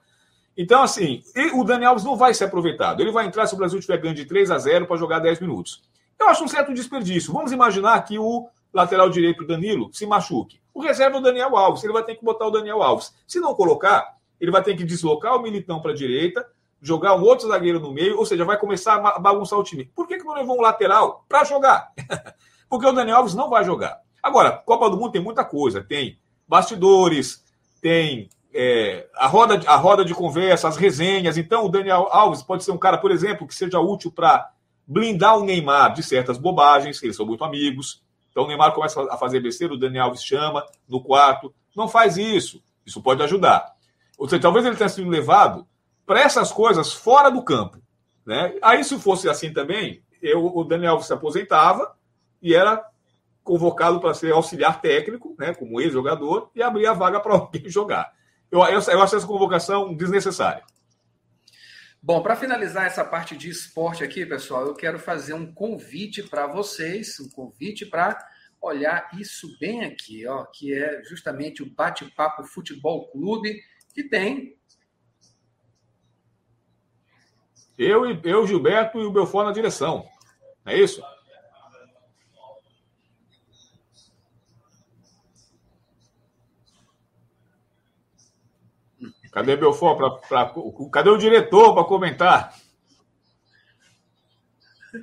Então, assim, o Dani Alves não vai ser aproveitado. Ele vai entrar se o Brasil tiver ganho de 3 a 0 para jogar 10 minutos. Eu acho um certo desperdício. Vamos imaginar que o lateral direito Danilo se machuque. O reserva é o Daniel Alves. Ele vai ter que botar o Daniel Alves. Se não colocar, ele vai ter que deslocar o Militão para a direita, jogar um outro zagueiro no meio, ou seja, vai começar a bagunçar o time. Por que, que não levou um lateral para jogar? Porque o Daniel Alves não vai jogar. Agora, Copa do Mundo tem muita coisa. Tem bastidores, tem é, a, roda, a roda de conversa, as resenhas. Então, o Daniel Alves pode ser um cara, por exemplo, que seja útil para blindar o Neymar de certas bobagens, eles são muito amigos. Então o Neymar começa a fazer besteira, o Daniel Alves chama no quarto. Não faz isso. Isso pode ajudar. Ou seja, talvez ele tenha sido levado para essas coisas fora do campo. Né? Aí, se fosse assim também, eu, o Daniel Alves se aposentava e era convocado para ser auxiliar técnico, né, como ex-jogador, e abrir a vaga para alguém jogar. Eu, eu, eu acho essa convocação desnecessária. Bom, para finalizar essa parte de esporte aqui, pessoal, eu quero fazer um convite para vocês, um convite para olhar isso bem aqui, ó, que é justamente o Bate-Papo Futebol Clube, que tem. Eu, eu Gilberto e o Belfort na direção. É isso? Cadê Belfort? Pra, pra, cadê o diretor para comentar?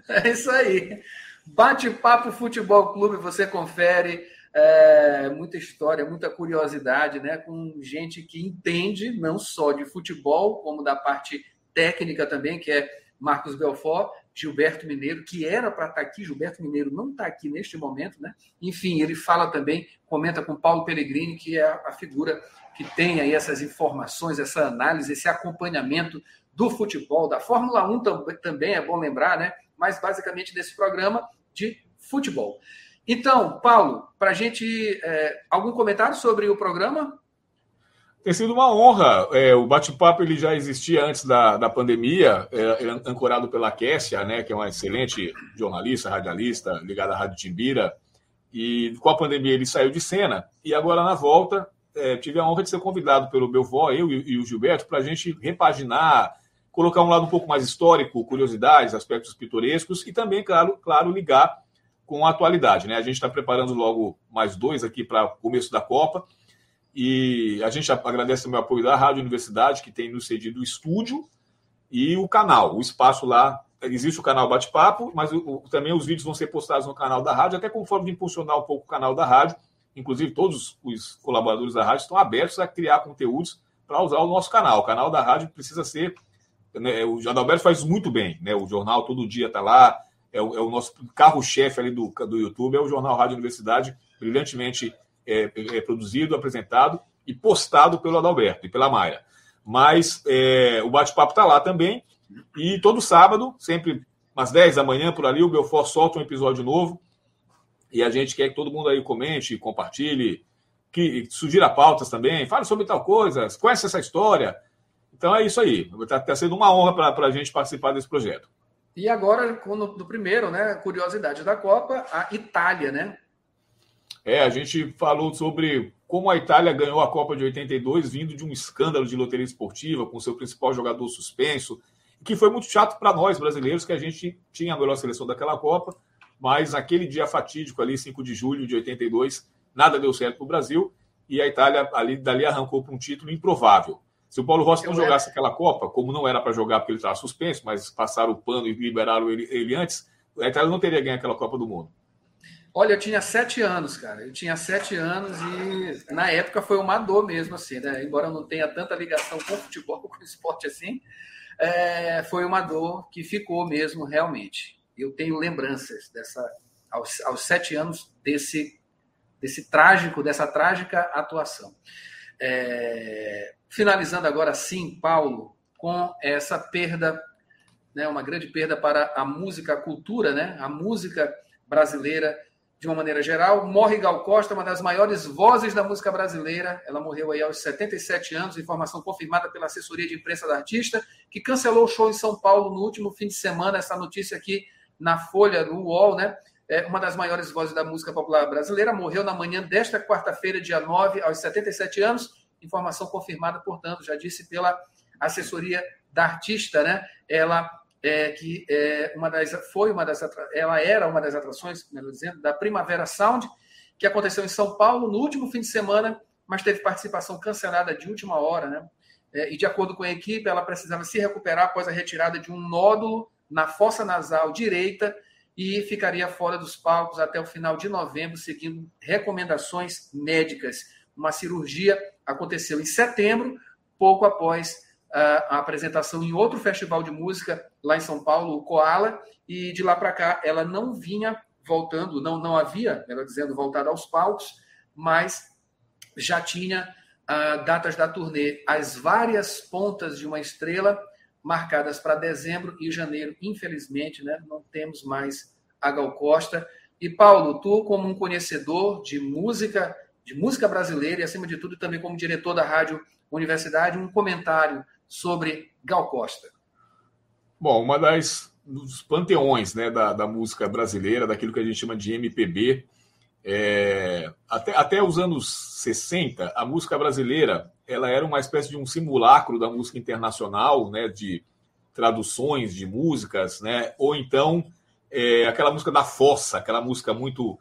É isso aí. Bate-papo Futebol Clube, você confere. É, muita história, muita curiosidade, né? Com gente que entende não só de futebol, como da parte técnica também, que é Marcos Belfort, Gilberto Mineiro, que era para estar tá aqui, Gilberto Mineiro não está aqui neste momento, né? Enfim, ele fala também, comenta com Paulo Pellegrini, que é a figura que tem aí essas informações, essa análise, esse acompanhamento do futebol, da Fórmula 1 também é bom lembrar, né? Mas basicamente desse programa de futebol. Então, Paulo, para a gente, é, algum comentário sobre o programa? Tem sido uma honra. É, o bate-papo ele já existia antes da, da pandemia, é, é, ancorado pela Kessia, né, que é uma excelente jornalista, radialista, ligada à Rádio Timbira. E com a pandemia ele saiu de cena. E agora, na volta, é, tive a honra de ser convidado pelo meu vó, eu e, e o Gilberto, para a gente repaginar, colocar um lado um pouco mais histórico, curiosidades, aspectos pitorescos e também, claro, claro ligar com a atualidade. Né? A gente está preparando logo mais dois aqui para o começo da Copa. E a gente agradece o apoio da Rádio Universidade, que tem nos cedido o estúdio e o canal, o espaço lá. Existe o canal Bate-Papo, mas o, o, também os vídeos vão ser postados no canal da rádio, até como forma de impulsionar um pouco o canal da rádio. Inclusive, todos os colaboradores da rádio estão abertos a criar conteúdos para usar o nosso canal. O canal da rádio precisa ser. Né, o Adalberto faz muito bem, né? O jornal todo dia está lá, é o, é o nosso carro-chefe ali do, do YouTube, é o Jornal Rádio Universidade, brilhantemente é, é, produzido, apresentado e postado pelo Adalberto e pela Maia. Mas é, o bate-papo está lá também. E todo sábado, sempre às 10 da manhã por ali, o Belfort solta um episódio novo. E a gente quer que todo mundo aí comente, compartilhe, que sugira pautas também, fale sobre tal coisa, conhece essa história. Então é isso aí. Está tá sendo uma honra para a gente participar desse projeto. E agora, no, primeiro, né, curiosidade da Copa, a Itália, né? É, a gente falou sobre como a Itália ganhou a Copa de 82 vindo de um escândalo de loteria esportiva com seu principal jogador suspenso, que foi muito chato para nós brasileiros, que a gente tinha a melhor seleção daquela Copa, mas naquele dia fatídico ali, 5 de julho de 82, nada deu certo para o Brasil e a Itália ali dali arrancou para um título improvável. Se o Paulo Rossi não jogasse aquela Copa, como não era para jogar porque ele estava suspenso, mas passaram o pano e liberaram ele, ele antes, a Itália não teria ganho aquela Copa do Mundo. Olha, eu tinha sete anos, cara. Eu tinha sete anos e na época foi uma dor mesmo, assim, né? Embora eu não tenha tanta ligação com futebol, com esporte assim, é, foi uma dor que ficou mesmo, realmente. Eu tenho lembranças dessa, aos, aos sete anos, desse, desse trágico, dessa trágica atuação. É, finalizando agora sim, Paulo, com essa perda, né, uma grande perda para a música, a cultura, né? A música brasileira de uma maneira geral. Morre Gal Costa, uma das maiores vozes da música brasileira. Ela morreu aí aos 77 anos, informação confirmada pela assessoria de imprensa da artista, que cancelou o show em São Paulo no último fim de semana. Essa notícia aqui na Folha, no UOL, né? É uma das maiores vozes da música popular brasileira, morreu na manhã desta quarta-feira, dia 9, aos 77 anos. Informação confirmada, portanto, já disse pela assessoria da artista, né? Ela é, que é uma das, foi uma das, ela era uma das atrações, melhor dizendo, da Primavera Sound, que aconteceu em São Paulo no último fim de semana, mas teve participação cancelada de última hora, né? É, e de acordo com a equipe, ela precisava se recuperar após a retirada de um nódulo na fossa nasal direita e ficaria fora dos palcos até o final de novembro, seguindo recomendações médicas. Uma cirurgia aconteceu em setembro, pouco após a apresentação em outro festival de música lá em São Paulo, o Koala, e de lá para cá ela não vinha voltando, não, não havia, melhor dizendo, voltado aos palcos, mas já tinha uh, datas da turnê, as várias pontas de uma estrela marcadas para dezembro e janeiro. Infelizmente, né, não temos mais a Gal Costa. E Paulo, tu como um conhecedor de música, de música brasileira e acima de tudo também como diretor da rádio Universidade, um comentário sobre Gal Costa? Bom, uma das dos panteões né, da, da música brasileira, daquilo que a gente chama de MPB. É, até, até os anos 60, a música brasileira ela era uma espécie de um simulacro da música internacional, né, de traduções de músicas, né, ou então é, aquela música da fossa, aquela música muito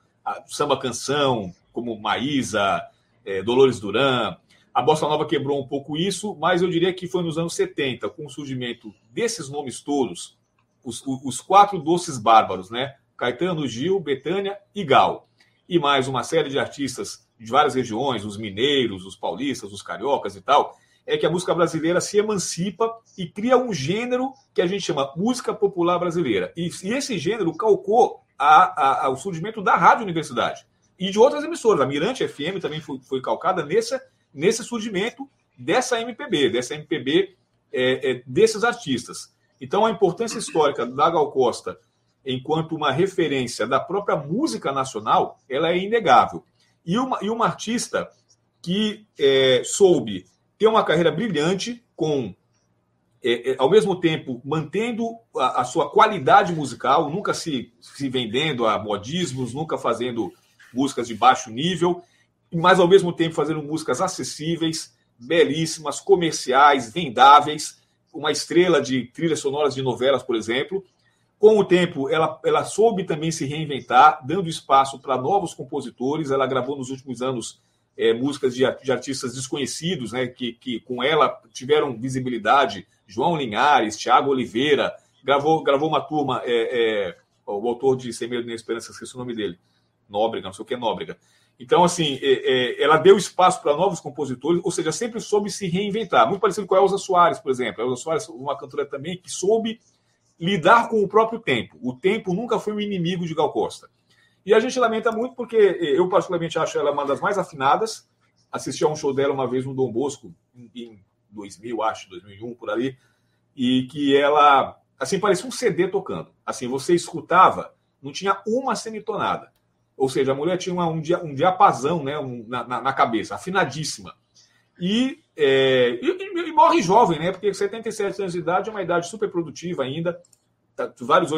samba canção, como Maísa, é, Dolores Duran, a Bossa Nova quebrou um pouco isso, mas eu diria que foi nos anos 70, com o surgimento desses nomes todos, os, os quatro doces bárbaros, né? Caetano, Gil, Betânia e Gal. E mais uma série de artistas de várias regiões, os mineiros, os paulistas, os cariocas e tal, é que a música brasileira se emancipa e cria um gênero que a gente chama música popular brasileira. E, e esse gênero calcou a, a, o surgimento da Rádio Universidade e de outras emissoras. A Mirante FM também foi, foi calcada nessa nesse surgimento dessa MPB, dessa MPB é, é, desses artistas. Então, a importância histórica da Gal Costa, enquanto uma referência da própria música nacional, ela é inegável. E uma, e uma artista que é, soube ter uma carreira brilhante, com é, é, ao mesmo tempo mantendo a, a, sua qualidade musical, nunca se, se vendendo a modismos, nunca fazendo músicas de baixo nível, mas ao mesmo tempo fazendo músicas acessíveis, belíssimas, comerciais, vendáveis, uma estrela de trilhas sonoras de novelas, por exemplo. Com o tempo, ela, ela soube também se reinventar, dando espaço para novos compositores. Ela gravou nos últimos anos é, músicas de, de, artistas desconhecidos, né, que, que com ela tiveram visibilidade. João Linhares, Tiago Oliveira, gravou, gravou uma turma, é, é, o autor de Sem Medo nem Esperança, esqueci o nome dele, Nóbrega, não sei o que é Nóbrega. Então, assim, é, é, ela deu espaço para novos compositores, ou seja, sempre soube se reinventar. Muito parecido com a Elza Soares, por exemplo. A Elza Soares, uma cantora também que soube lidar com o próprio tempo. O tempo nunca foi um inimigo de Gal Costa. E a gente lamenta muito porque eu, particularmente, acho ela uma das mais afinadas. Assisti a um show dela uma vez no Dom Bosco, em 2000, acho, 2001, por ali, e que ela, assim, parecia um CD tocando. Assim, você escutava, não tinha uma semitonada. Ou seja, a mulher tinha um, dia, um diapasão né, um, na, na, cabeça, afinadíssima. E, é, e, e, morre jovem, né? Porque 77 anos de idade é uma idade super produtiva ainda. Tá, vários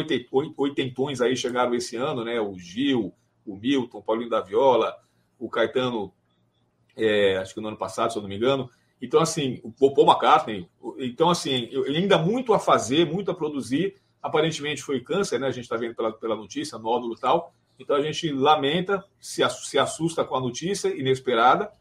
oitentões aí chegaram esse ano, né? O Gil, o Milton, Paulinho da Viola, o Caetano, é, acho que no ano passado, se eu não me engano. Então, assim, o Paul McCartney. Então, assim, ainda muito a fazer, muito a produzir. Aparentemente foi câncer, né? A gente está vendo pela, pela notícia, nódulo e tal. Então a gente lamenta, se assusta com a notícia inesperada,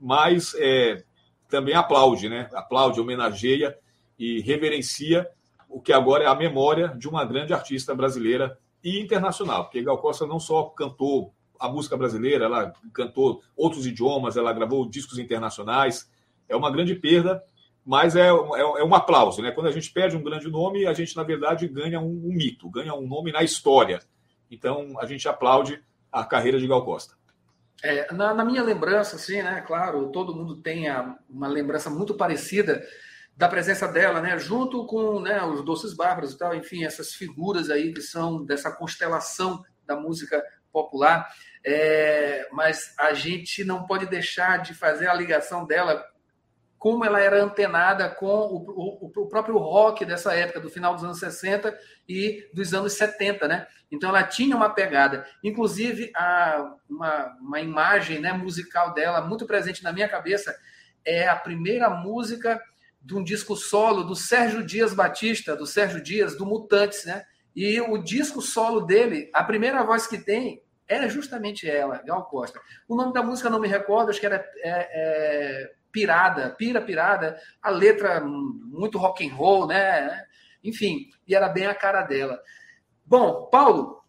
mas é, também aplaude, né? Aplaude, homenageia e reverencia o que agora é a memória de uma grande artista brasileira e internacional, porque Gal Costa não só cantou a música brasileira, ela cantou outros idiomas, ela gravou discos internacionais. É uma grande perda, mas é, é, é um aplauso, né? Quando a gente perde um grande nome, a gente, na verdade, ganha um, um mito, ganha um nome na história. Então, a gente aplaude a carreira de Gal Costa. É, na, na, minha lembrança, assim, né? Claro, todo mundo tem a, uma lembrança muito parecida da presença dela, né? Junto com né, os Doces Bárbaros e tal, enfim, essas figuras aí que são dessa constelação da música popular. É, mas a gente não pode deixar de fazer a ligação dela como ela era antenada com o, o, o, próprio rock dessa época, do final dos anos 60 e dos anos 70, né? Então ela tinha uma pegada. Inclusive, a, uma, uma imagem né, musical dela muito presente na minha cabeça é a primeira música de um disco solo do Sérgio Dias Batista, do Sérgio Dias, do Mutantes, né? E o disco solo dele, a primeira voz que tem é justamente ela, Gal Costa. O nome da música não me recordo, acho que era é, é, pirada, pira pirada, a letra muito rock and roll, né? Enfim, e era bem a cara dela. Bom, Paulo,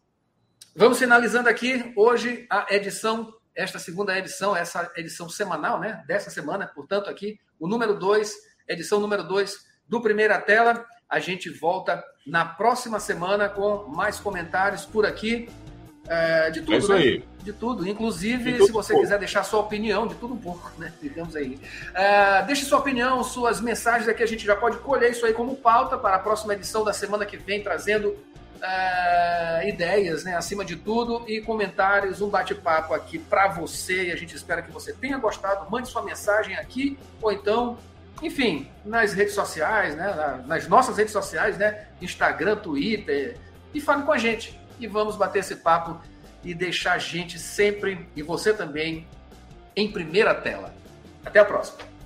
vamos finalizando aqui hoje a edição, esta segunda edição, essa edição semanal, né? Dessa semana, portanto, aqui, o número 2, edição número 2 do Primeira Tela. A gente volta na próxima semana com mais comentários por aqui. É, de tudo, é isso né? aí. De tudo. Inclusive, de tudo se você pouco. quiser deixar sua opinião, de tudo um pouco, né? Digamos aí. É, deixe sua opinião, suas mensagens aqui. A gente já pode colher isso aí como pauta para a próxima edição da semana que vem, trazendo é, ideias, né? Acima de tudo, e comentários, um bate-papo aqui para você. E a gente espera que você tenha gostado. Mande sua mensagem aqui, ou então enfim, nas redes sociais, né, nas nossas redes sociais, né, Instagram, Twitter, e fale com a gente e vamos bater esse papo e deixar a gente sempre, e você também, em primeira tela. Até a próxima.